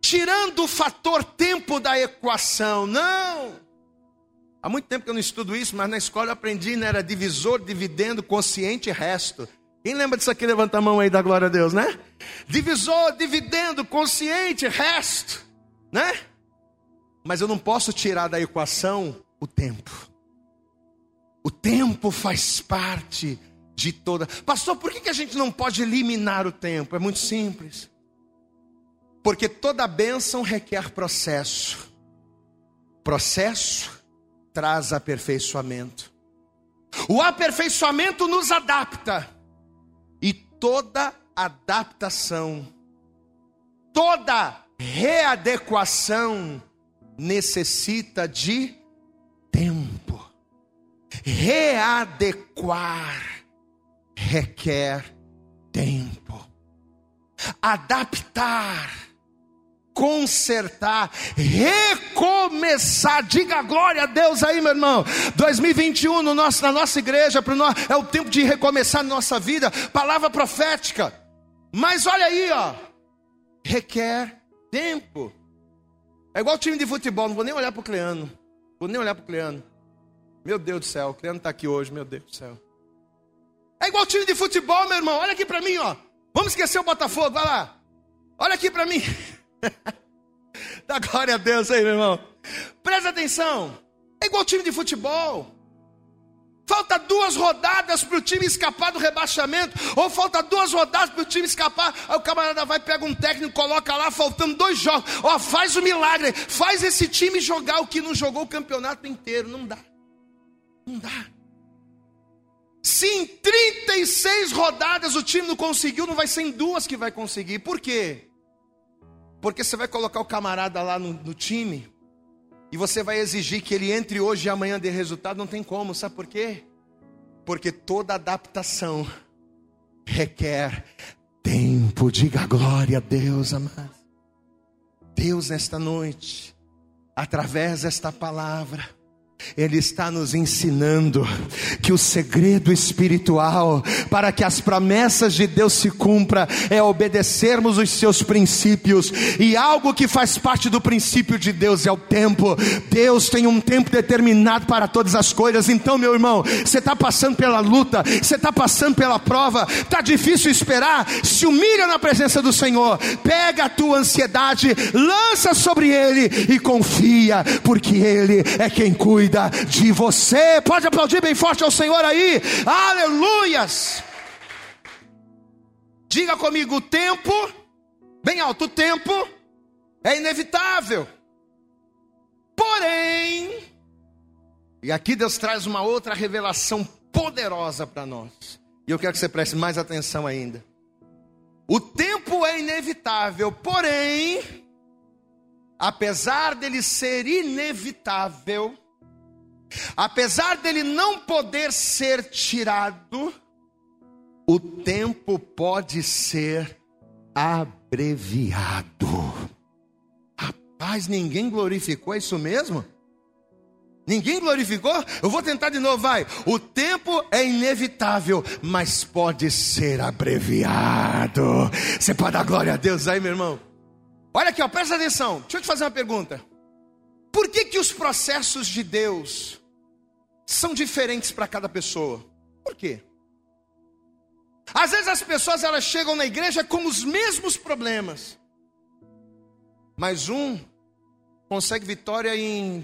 tirando o fator tempo da equação, não. Há muito tempo que eu não estudo isso, mas na escola eu aprendi, né? Era divisor, dividendo, consciente e resto. Quem lembra disso aqui? Levanta a mão aí da glória a Deus, né? Divisor, dividendo, consciente, resto, né? Mas eu não posso tirar da equação o tempo. O tempo faz parte de toda. Pastor, por que a gente não pode eliminar o tempo? É muito simples. Porque toda bênção requer processo. Processo traz aperfeiçoamento. O aperfeiçoamento nos adapta. E toda adaptação, toda readequação necessita de tempo. Readequar requer tempo. Adaptar, consertar, recomeçar. Diga glória a Deus aí, meu irmão. 2021 no nosso, na nossa igreja nós, é o tempo de recomeçar na nossa vida. Palavra profética. Mas olha aí, ó. Requer tempo. É igual time de futebol, não vou nem olhar para o Cleano. Vou nem olhar para o Cleano. Meu Deus do céu, o Cleano está aqui hoje, meu Deus do céu. É igual time de futebol, meu irmão. Olha aqui para mim, ó. Vamos esquecer o Botafogo, vai lá. Olha aqui para mim. Dá glória a Deus aí, meu irmão. Presta atenção. É igual time de futebol. Falta duas rodadas para o time escapar do rebaixamento, ou falta duas rodadas para o time escapar. Aí o camarada vai, pega um técnico, coloca lá, faltando dois jogos. Ó, faz o milagre, faz esse time jogar o que não jogou o campeonato inteiro. Não dá. Não dá. Se em 36 rodadas o time não conseguiu, não vai ser em duas que vai conseguir. Por quê? Porque você vai colocar o camarada lá no, no time e você vai exigir que ele entre hoje e amanhã dê resultado. Não tem como, sabe por quê? Porque toda adaptação requer tempo. Diga glória a Deus, amado. Deus, nesta noite, através desta palavra, ele está nos ensinando que o segredo espiritual para que as promessas de Deus se cumpra é obedecermos os seus princípios e algo que faz parte do princípio de Deus é o tempo. Deus tem um tempo determinado para todas as coisas. Então, meu irmão, você está passando pela luta, você está passando pela prova, está difícil esperar. Se humilha na presença do Senhor, pega a tua ansiedade, lança sobre Ele e confia, porque Ele é quem cuida cuida de você. Pode aplaudir bem forte ao Senhor aí. Aleluias. Diga comigo: o tempo, bem alto, o tempo é inevitável. Porém, e aqui Deus traz uma outra revelação poderosa para nós. E eu quero que você preste mais atenção ainda. O tempo é inevitável, porém, apesar dele ser inevitável, Apesar dele não poder ser tirado, o tempo pode ser abreviado. Rapaz, ninguém glorificou isso mesmo? Ninguém glorificou? Eu vou tentar de novo, vai. O tempo é inevitável, mas pode ser abreviado. Você pode dar glória a Deus aí, meu irmão? Olha aqui, ó, presta atenção. Deixa eu te fazer uma pergunta. Por que que os processos de Deus são diferentes para cada pessoa. Por quê? Às vezes as pessoas elas chegam na igreja com os mesmos problemas, mas um consegue vitória em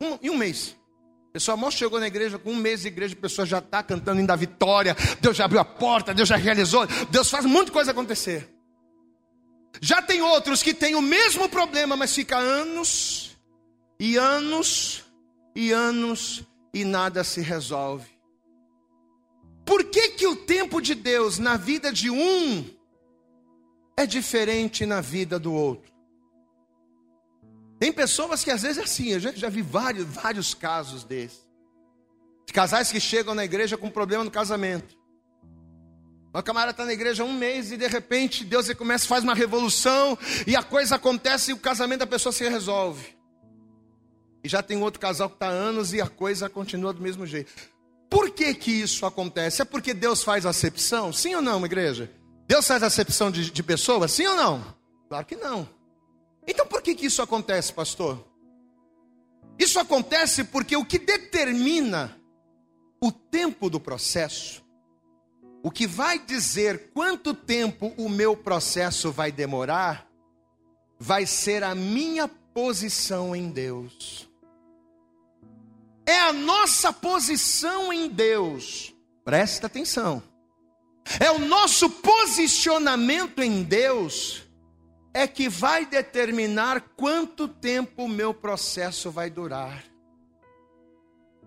um, em um mês. A pessoa mal chegou na igreja, com um mês de igreja, a pessoa já está cantando ainda a vitória, Deus já abriu a porta, Deus já realizou, Deus faz muita coisa acontecer. Já tem outros que têm o mesmo problema, mas fica anos e anos e anos e nada se resolve. Por que, que o tempo de Deus na vida de um é diferente na vida do outro? Tem pessoas que às vezes é assim, eu já, já vi vários, vários casos desses. De casais que chegam na igreja com problema no casamento. Uma camarada está na igreja um mês e de repente Deus começa, faz uma revolução e a coisa acontece e o casamento da pessoa se resolve. E já tem outro casal que está há anos e a coisa continua do mesmo jeito. Por que que isso acontece? É porque Deus faz acepção? Sim ou não, igreja? Deus faz acepção de, de pessoas? Sim ou não? Claro que não. Então por que que isso acontece, pastor? Isso acontece porque o que determina o tempo do processo, o que vai dizer quanto tempo o meu processo vai demorar, vai ser a minha posição em Deus é a nossa posição em Deus. Presta atenção. É o nosso posicionamento em Deus é que vai determinar quanto tempo o meu processo vai durar.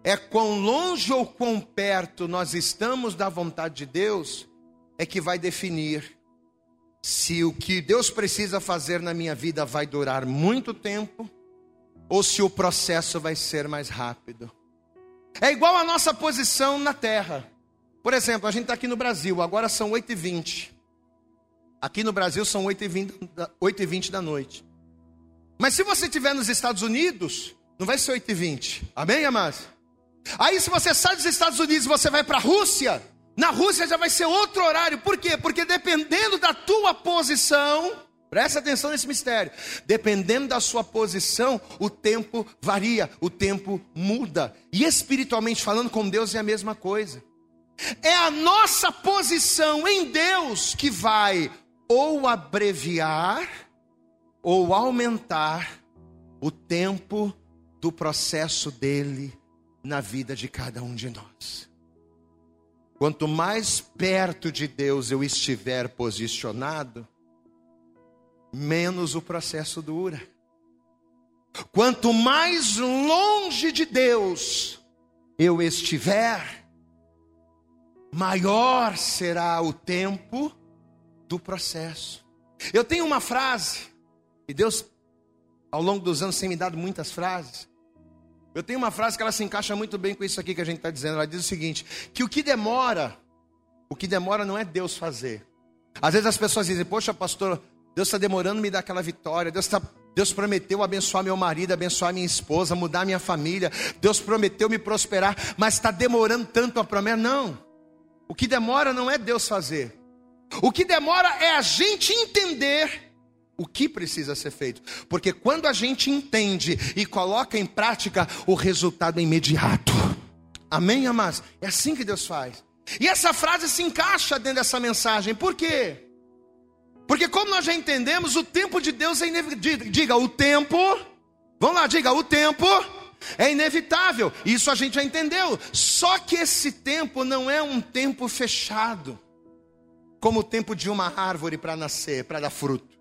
É quão longe ou quão perto nós estamos da vontade de Deus é que vai definir se o que Deus precisa fazer na minha vida vai durar muito tempo ou se o processo vai ser mais rápido. É igual a nossa posição na terra. Por exemplo, a gente está aqui no Brasil, agora são 8h20. Aqui no Brasil são 8h20, da noite. Mas se você estiver nos Estados Unidos, não vai ser 8h20. Amém, amados? Aí se você sai dos Estados Unidos e você vai para a Rússia, na Rússia já vai ser outro horário. Por quê? Porque dependendo da tua posição, Presta atenção nesse mistério. Dependendo da sua posição, o tempo varia, o tempo muda. E espiritualmente falando com Deus é a mesma coisa. É a nossa posição em Deus que vai ou abreviar ou aumentar o tempo do processo dele na vida de cada um de nós. Quanto mais perto de Deus eu estiver posicionado, menos o processo dura. Quanto mais longe de Deus eu estiver, maior será o tempo do processo. Eu tenho uma frase, e Deus, ao longo dos anos, tem me dado muitas frases. Eu tenho uma frase que ela se encaixa muito bem com isso aqui que a gente está dizendo. Ela diz o seguinte: que o que demora, o que demora não é Deus fazer. Às vezes as pessoas dizem, poxa, pastor, Deus está demorando me dar aquela vitória, Deus está Deus prometeu abençoar meu marido, abençoar minha esposa, mudar minha família. Deus prometeu me prosperar, mas está demorando tanto a promessa. Não. O que demora não é Deus fazer. O que demora é a gente entender o que precisa ser feito. Porque quando a gente entende e coloca em prática, o resultado é imediato. Amém, amados? É assim que Deus faz. E essa frase se encaixa dentro dessa mensagem. Por quê? Porque como nós já entendemos, o tempo de Deus é inevitável. Diga, o tempo. Vamos lá, diga, o tempo é inevitável. Isso a gente já entendeu. Só que esse tempo não é um tempo fechado, como o tempo de uma árvore para nascer, para dar fruto.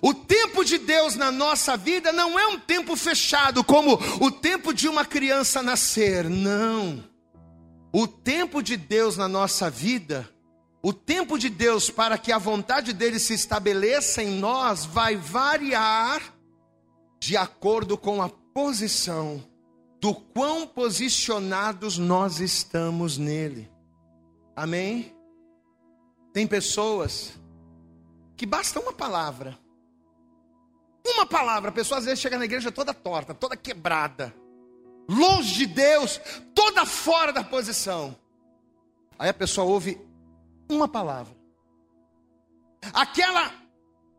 O tempo de Deus na nossa vida não é um tempo fechado, como o tempo de uma criança nascer. Não. O tempo de Deus na nossa vida o tempo de Deus para que a vontade dele se estabeleça em nós vai variar de acordo com a posição do quão posicionados nós estamos nele. Amém? Tem pessoas que basta uma palavra. Uma palavra, a pessoa às vezes chega na igreja toda torta, toda quebrada, longe de Deus, toda fora da posição. Aí a pessoa ouve uma palavra. Aquela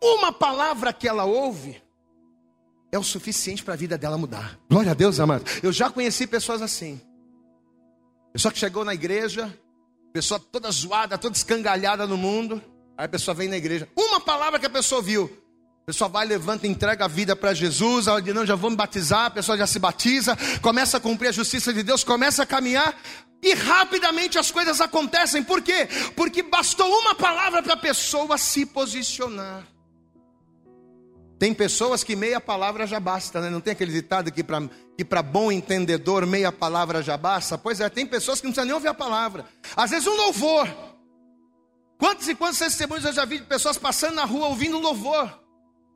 uma palavra que ela ouve é o suficiente para a vida dela mudar. Glória a Deus, amado. Eu já conheci pessoas assim. Pessoa que chegou na igreja, pessoa toda zoada, toda escangalhada no mundo. Aí a pessoa vem na igreja. Uma palavra que a pessoa viu. A pessoa vai, levanta, entrega a vida para Jesus. Ela diz: Não, já vou me batizar. A pessoa já se batiza, começa a cumprir a justiça de Deus, começa a caminhar. E rapidamente as coisas acontecem. Por quê? Porque bastou uma palavra para a pessoa se posicionar. Tem pessoas que meia palavra já basta, né? Não tem aquele ditado que para que bom entendedor meia palavra já basta? Pois é, tem pessoas que não precisam nem ouvir a palavra. Às vezes um louvor. Quantos e quantos testemunhos eu já vi de pessoas passando na rua ouvindo louvor?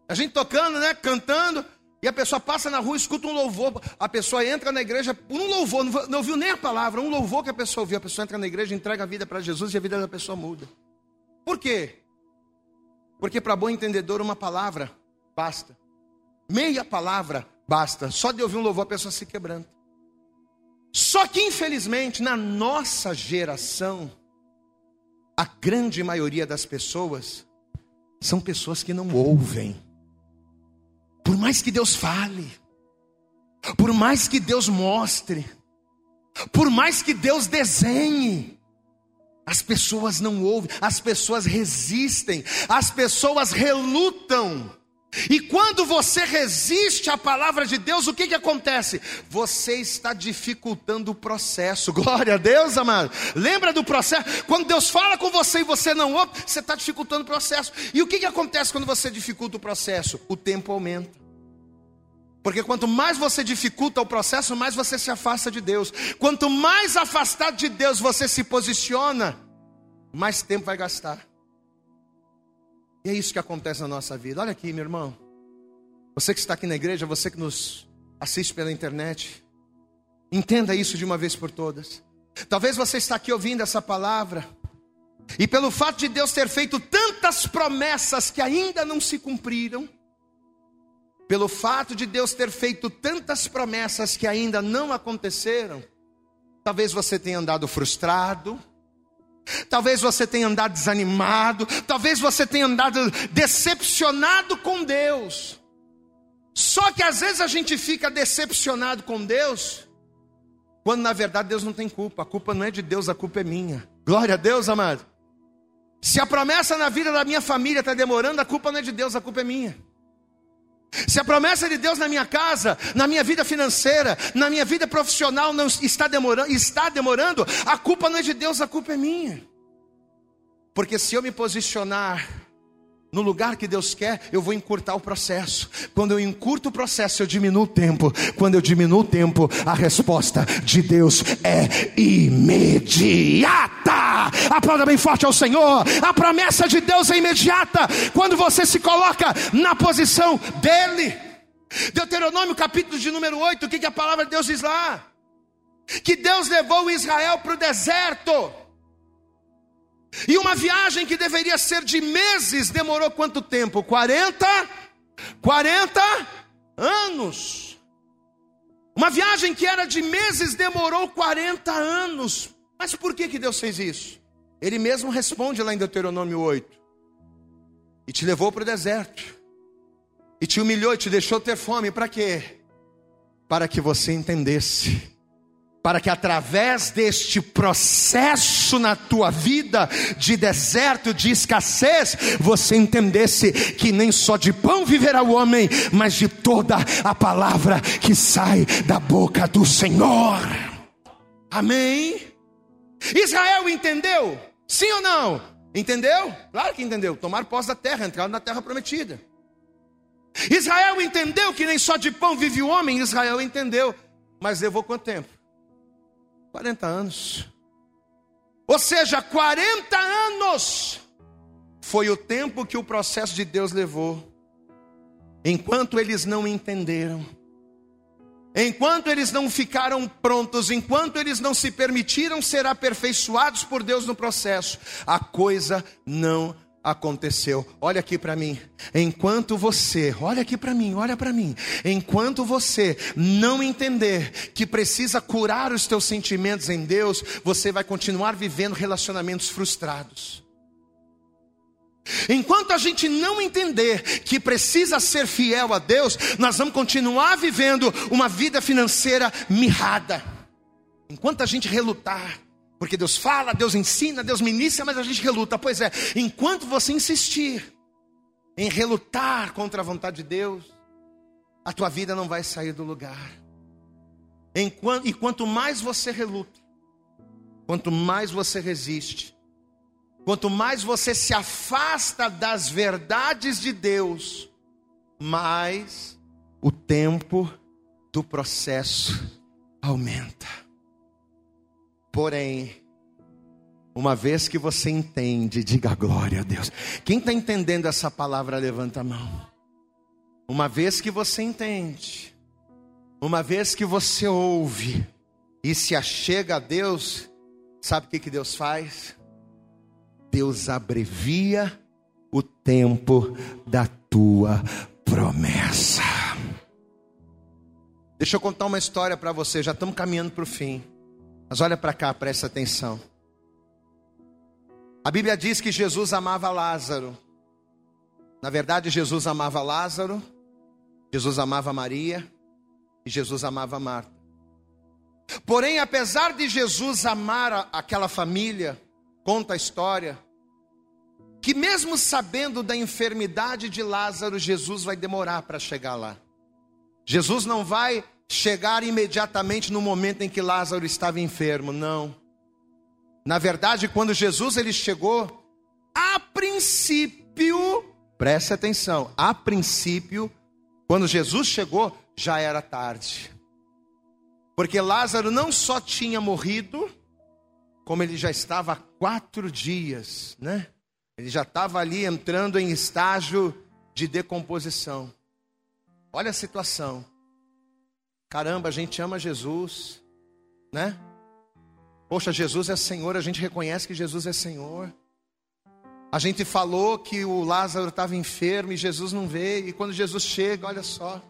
A gente tocando, né? Cantando. E a pessoa passa na rua, escuta um louvor. A pessoa entra na igreja por um louvor, não ouviu nem a palavra, um louvor que a pessoa ouviu. A pessoa entra na igreja, entrega a vida para Jesus e a vida da pessoa muda. Por quê? Porque para bom entendedor, uma palavra basta. Meia palavra basta. Só de ouvir um louvor, a pessoa se quebranta. Só que, infelizmente, na nossa geração, a grande maioria das pessoas são pessoas que não ouvem. Por mais que Deus fale, por mais que Deus mostre, por mais que Deus desenhe, as pessoas não ouvem, as pessoas resistem, as pessoas relutam. E quando você resiste à palavra de Deus, o que, que acontece? Você está dificultando o processo. Glória a Deus, amado. Lembra do processo? Quando Deus fala com você e você não ouve, você está dificultando o processo. E o que, que acontece quando você dificulta o processo? O tempo aumenta. Porque quanto mais você dificulta o processo, mais você se afasta de Deus. Quanto mais afastado de Deus você se posiciona, mais tempo vai gastar. E é isso que acontece na nossa vida. Olha aqui, meu irmão. Você que está aqui na igreja, você que nos assiste pela internet, entenda isso de uma vez por todas. Talvez você está aqui ouvindo essa palavra, e pelo fato de Deus ter feito tantas promessas que ainda não se cumpriram, pelo fato de Deus ter feito tantas promessas que ainda não aconteceram, talvez você tenha andado frustrado, Talvez você tenha andado desanimado, talvez você tenha andado decepcionado com Deus. Só que às vezes a gente fica decepcionado com Deus, quando na verdade Deus não tem culpa. A culpa não é de Deus, a culpa é minha. Glória a Deus, amado. Se a promessa na vida da minha família está demorando, a culpa não é de Deus, a culpa é minha. Se a promessa de Deus na minha casa, na minha vida financeira, na minha vida profissional não está demorando, está demorando, a culpa não é de Deus, a culpa é minha. Porque se eu me posicionar no lugar que Deus quer, eu vou encurtar o processo. Quando eu encurto o processo, eu diminuo o tempo. Quando eu diminuo o tempo, a resposta de Deus é imediata. Aplauda bem forte ao Senhor. A promessa de Deus é imediata. Quando você se coloca na posição dEle. Deuteronômio capítulo de número 8, o que, que a palavra de Deus diz lá? Que Deus levou Israel para o deserto. E uma viagem que deveria ser de meses demorou quanto tempo? 40? 40 anos. Uma viagem que era de meses demorou 40 anos. Mas por que, que Deus fez isso? Ele mesmo responde lá em Deuteronômio 8: E te levou para o deserto, e te humilhou e te deixou ter fome, para quê? Para que você entendesse para que através deste processo na tua vida de deserto, de escassez, você entendesse que nem só de pão viverá o homem, mas de toda a palavra que sai da boca do Senhor. Amém? Israel entendeu? Sim ou não? Entendeu? Claro que entendeu. Tomar posse da terra, entrar na terra prometida. Israel entendeu que nem só de pão vive o homem. Israel entendeu. Mas levou quanto tempo? 40 anos. Ou seja, 40 anos foi o tempo que o processo de Deus levou. Enquanto eles não entenderam, enquanto eles não ficaram prontos, enquanto eles não se permitiram ser aperfeiçoados por Deus no processo, a coisa não aconteceu. Olha aqui para mim. Enquanto você, olha aqui para mim, olha para mim. Enquanto você não entender que precisa curar os teus sentimentos em Deus, você vai continuar vivendo relacionamentos frustrados. Enquanto a gente não entender que precisa ser fiel a Deus, nós vamos continuar vivendo uma vida financeira mirrada. Enquanto a gente relutar, porque Deus fala, Deus ensina, Deus ministra, mas a gente reluta. Pois é, enquanto você insistir em relutar contra a vontade de Deus, a tua vida não vai sair do lugar. Enquanto, e quanto mais você reluta, quanto mais você resiste, quanto mais você se afasta das verdades de Deus, mais o tempo do processo aumenta. Porém, uma vez que você entende, diga glória a Deus. Quem está entendendo essa palavra, levanta a mão. Uma vez que você entende, uma vez que você ouve e se achega a Deus, sabe o que, que Deus faz? Deus abrevia o tempo da tua promessa. Deixa eu contar uma história para você, já estamos caminhando para o fim. Mas olha para cá, presta atenção. A Bíblia diz que Jesus amava Lázaro. Na verdade, Jesus amava Lázaro, Jesus amava Maria e Jesus amava Marta. Porém, apesar de Jesus amar aquela família, conta a história, que mesmo sabendo da enfermidade de Lázaro, Jesus vai demorar para chegar lá. Jesus não vai chegar imediatamente no momento em que Lázaro estava enfermo, não. Na verdade, quando Jesus ele chegou, a princípio, preste atenção, a princípio, quando Jesus chegou, já era tarde. Porque Lázaro não só tinha morrido, como ele já estava há quatro dias, né? Ele já estava ali entrando em estágio de decomposição. Olha a situação. Caramba, a gente ama Jesus, né? Poxa, Jesus é Senhor, a gente reconhece que Jesus é Senhor. A gente falou que o Lázaro estava enfermo e Jesus não veio, e quando Jesus chega, olha só,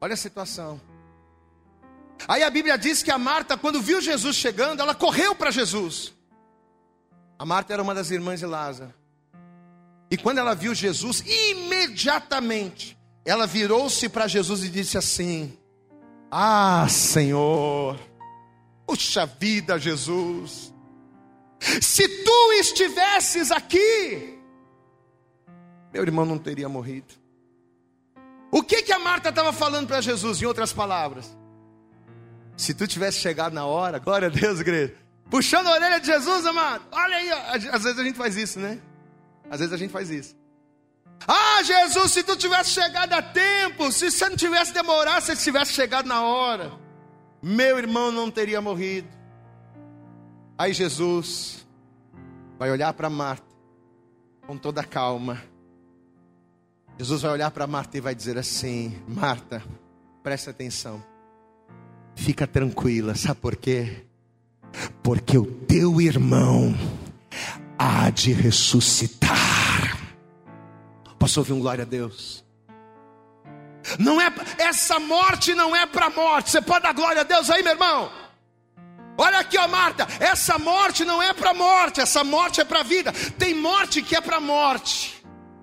olha a situação. Aí a Bíblia diz que a Marta, quando viu Jesus chegando, ela correu para Jesus. A Marta era uma das irmãs de Lázaro. E quando ela viu Jesus, imediatamente ela virou-se para Jesus e disse assim: ah, Senhor, puxa vida, Jesus, se tu estivesses aqui, meu irmão não teria morrido. O que que a Marta estava falando para Jesus, em outras palavras? Se tu tivesse chegado na hora, glória a Deus, igreja, puxando a orelha de Jesus, amado, olha aí, às vezes a gente faz isso, né? Às vezes a gente faz isso. Ah, Jesus, se tu tivesse chegado a tempo, se você não tivesse demorado, se tivesse chegado na hora, meu irmão não teria morrido. Aí Jesus vai olhar para Marta com toda calma. Jesus vai olhar para Marta e vai dizer assim: Marta, presta atenção, fica tranquila, sabe por quê? Porque o teu irmão há de ressuscitar. Posso ouvir um glória a Deus? Não é essa morte não é para morte. Você pode dar glória a Deus aí, meu irmão? Olha aqui, ó Marta, essa morte não é para morte, essa morte é para vida. Tem morte que é para morte.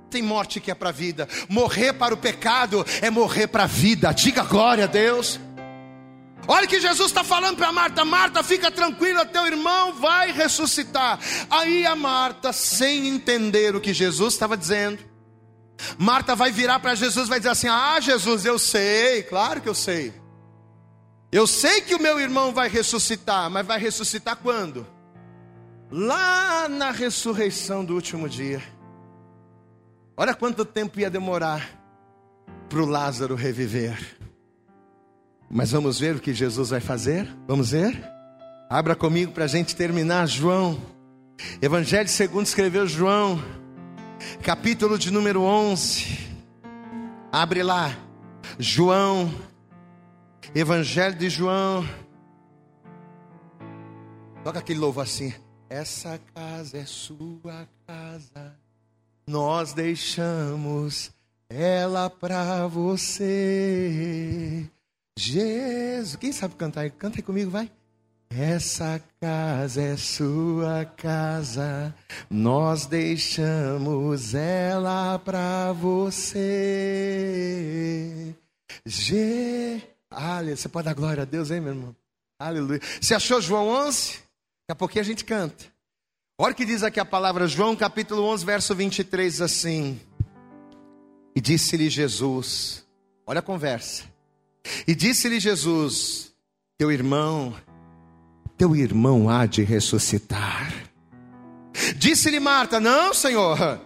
Tem morte que é para vida. Morrer para o pecado é morrer para a vida. Diga glória a Deus. Olha que Jesus está falando para Marta: Marta, fica tranquila, teu irmão vai ressuscitar. Aí a Marta, sem entender o que Jesus estava dizendo, Marta vai virar para Jesus e vai dizer assim: Ah, Jesus, eu sei, claro que eu sei. Eu sei que o meu irmão vai ressuscitar, mas vai ressuscitar quando? Lá na ressurreição do último dia. Olha quanto tempo ia demorar para o Lázaro reviver. Mas vamos ver o que Jesus vai fazer? Vamos ver? Abra comigo para a gente terminar, João. Evangelho segundo escreveu João, capítulo de número 11. Abre lá, João Evangelho de João. Toca aquele louvo assim. Essa casa é sua casa. Nós deixamos ela para você. Jesus. Quem sabe cantar? Canta aí comigo, vai. Essa casa é sua casa, nós deixamos ela para você. Je Aleluia. Você pode dar glória a Deus, hein, meu irmão? Aleluia. Você achou João 11? Daqui a pouquinho a gente canta. Olha o que diz aqui a palavra, João capítulo 11, verso 23, assim. E disse-lhe Jesus, olha a conversa. E disse-lhe Jesus: Teu irmão, teu irmão há de ressuscitar. Disse-lhe Marta: Não, Senhor,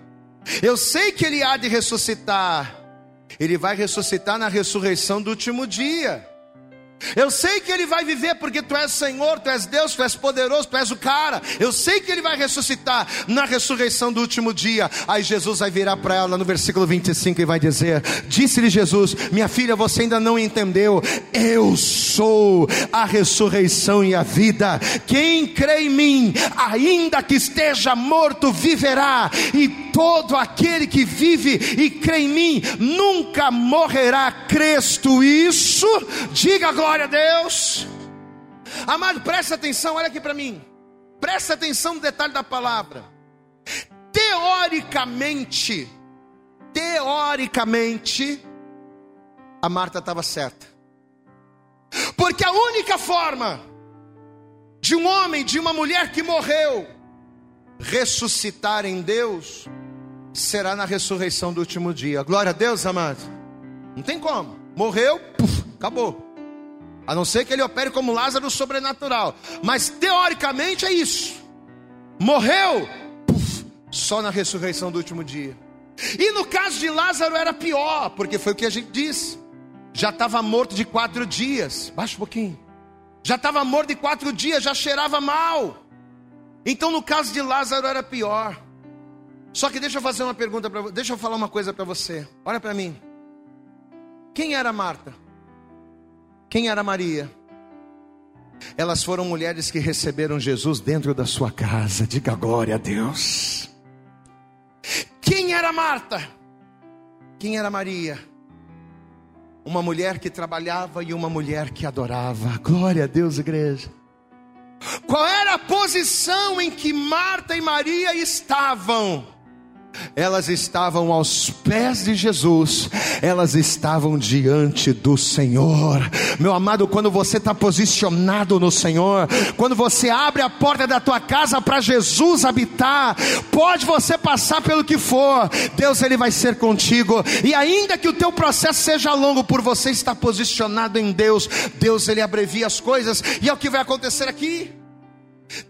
eu sei que ele há de ressuscitar ele vai ressuscitar na ressurreição do último dia. Eu sei que ele vai viver porque tu és Senhor, tu és Deus, tu és poderoso, tu és o cara. Eu sei que ele vai ressuscitar na ressurreição do último dia. Aí Jesus vai virar para ela no versículo 25 e vai dizer: Disse-lhe Jesus: Minha filha, você ainda não entendeu. Eu sou a ressurreição e a vida. Quem crê em mim, ainda que esteja morto, viverá. E todo aquele que vive e crê em mim nunca morrerá. Cresto isso? Diga Glória a Deus. Amado, presta atenção, olha aqui para mim. Presta atenção no detalhe da palavra. Teoricamente, teoricamente, a Marta estava certa. Porque a única forma de um homem, de uma mulher que morreu, ressuscitar em Deus, será na ressurreição do último dia. Glória a Deus, amado. Não tem como. Morreu, acabou. A não ser que ele opere como Lázaro sobrenatural. Mas teoricamente é isso. Morreu, só na ressurreição do último dia. E no caso de Lázaro era pior, porque foi o que a gente disse. Já estava morto de quatro dias. Baixa um pouquinho. Já estava morto de quatro dias, já cheirava mal. Então no caso de Lázaro era pior. Só que deixa eu fazer uma pergunta para. Deixa eu falar uma coisa para você. Olha para mim. Quem era Marta? Quem era Maria? Elas foram mulheres que receberam Jesus dentro da sua casa. Diga glória a Deus. Quem era Marta? Quem era Maria? Uma mulher que trabalhava e uma mulher que adorava. Glória a Deus, igreja. Qual era a posição em que Marta e Maria estavam? Elas estavam aos pés de Jesus, elas estavam diante do Senhor. Meu amado, quando você está posicionado no Senhor, quando você abre a porta da tua casa para Jesus habitar, pode você passar pelo que for, Deus ele vai ser contigo. E ainda que o teu processo seja longo, por você estar posicionado em Deus, Deus ele abrevia as coisas. E é o que vai acontecer aqui.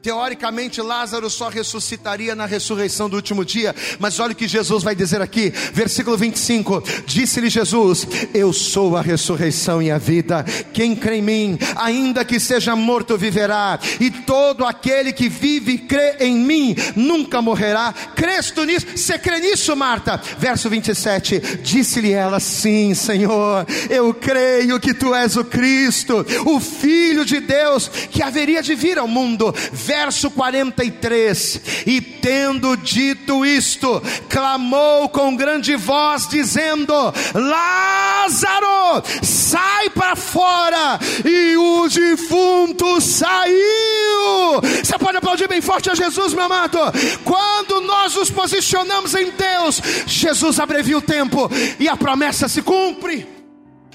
Teoricamente, Lázaro só ressuscitaria na ressurreição do último dia, mas olha o que Jesus vai dizer aqui, versículo 25: Disse-lhe Jesus: Eu sou a ressurreição e a vida. Quem crê em mim, ainda que seja morto, viverá, e todo aquele que vive e crê em mim nunca morrerá. Crês tu nisso? Você crê nisso, Marta? Verso 27: Disse-lhe ela: Sim, Senhor, eu creio que tu és o Cristo, o Filho de Deus, que haveria de vir ao mundo. Verso 43. E tendo dito isto, clamou com grande voz, dizendo: Lázaro, sai para fora. E o defunto saiu. Você pode aplaudir bem forte a Jesus, meu amado. Quando nós nos posicionamos em Deus, Jesus abrevia o tempo e a promessa se cumpre.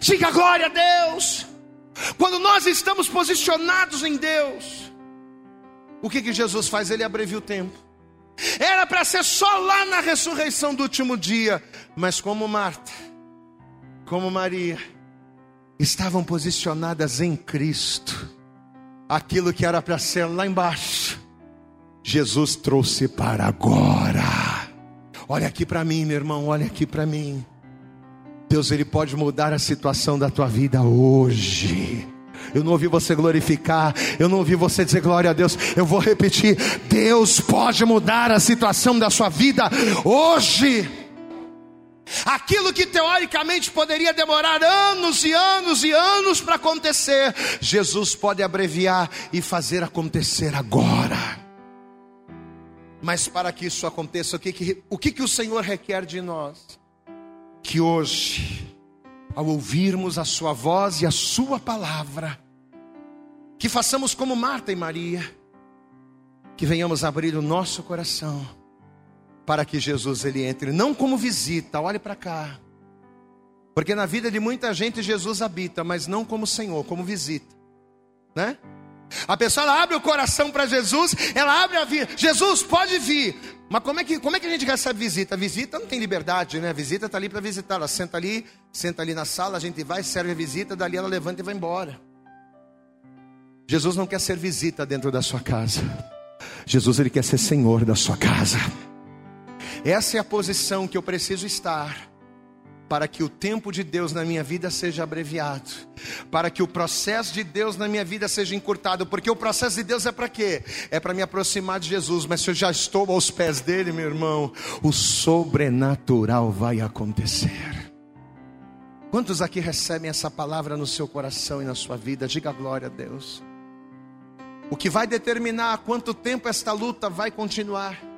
Diga glória a Deus. Quando nós estamos posicionados em Deus, o que, que Jesus faz? Ele abrevia o tempo. Era para ser só lá na ressurreição do último dia, mas como Marta, como Maria, estavam posicionadas em Cristo, aquilo que era para ser lá embaixo, Jesus trouxe para agora. Olha aqui para mim, meu irmão, olha aqui para mim. Deus, Ele pode mudar a situação da tua vida hoje. Eu não ouvi você glorificar, eu não ouvi você dizer glória a Deus. Eu vou repetir: Deus pode mudar a situação da sua vida hoje. Aquilo que teoricamente poderia demorar anos e anos e anos para acontecer, Jesus pode abreviar e fazer acontecer agora. Mas para que isso aconteça, o que, que, o, que, que o Senhor requer de nós? Que hoje, ao ouvirmos a Sua voz e a Sua palavra, que façamos como Marta e Maria, que venhamos abrir o nosso coração para que Jesus ele entre, não como visita, olhe para cá. Porque na vida de muita gente Jesus habita, mas não como Senhor, como visita, né? A pessoa abre o coração para Jesus, ela abre a vida. Jesus pode vir. Mas como é que, como é que a gente recebe visita? Visita não tem liberdade, né? Visita está ali para visitar. Ela senta ali, senta ali na sala, a gente vai, serve a visita, dali ela levanta e vai embora. Jesus não quer ser visita dentro da sua casa. Jesus ele quer ser Senhor da sua casa. Essa é a posição que eu preciso estar para que o tempo de Deus na minha vida seja abreviado, para que o processo de Deus na minha vida seja encurtado, porque o processo de Deus é para quê? É para me aproximar de Jesus, mas se eu já estou aos pés dele, meu irmão, o sobrenatural vai acontecer. Quantos aqui recebem essa palavra no seu coração e na sua vida? Diga glória a Deus. O que vai determinar quanto tempo esta luta vai continuar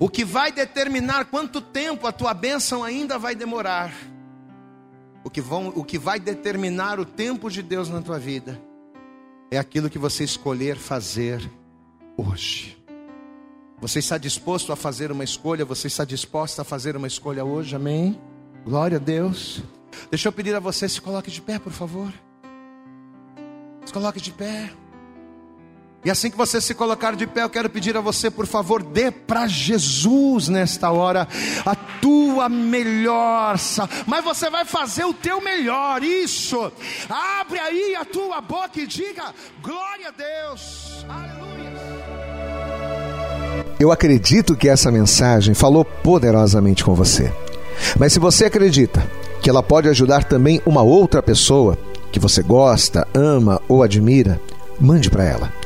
o que vai determinar quanto tempo a tua bênção ainda vai demorar. O que, vão, o que vai determinar o tempo de Deus na tua vida é aquilo que você escolher fazer hoje. Você está disposto a fazer uma escolha? Você está disposta a fazer uma escolha hoje? Amém? Glória a Deus. Deixa eu pedir a você, se coloque de pé, por favor. Se coloque de pé. E assim que você se colocar de pé, eu quero pedir a você, por favor, dê para Jesus nesta hora a tua melhor, mas você vai fazer o teu melhor, isso. Abre aí a tua boca e diga: glória a Deus. Aleluia. Eu acredito que essa mensagem falou poderosamente com você. Mas se você acredita que ela pode ajudar também uma outra pessoa que você gosta, ama ou admira, mande para ela.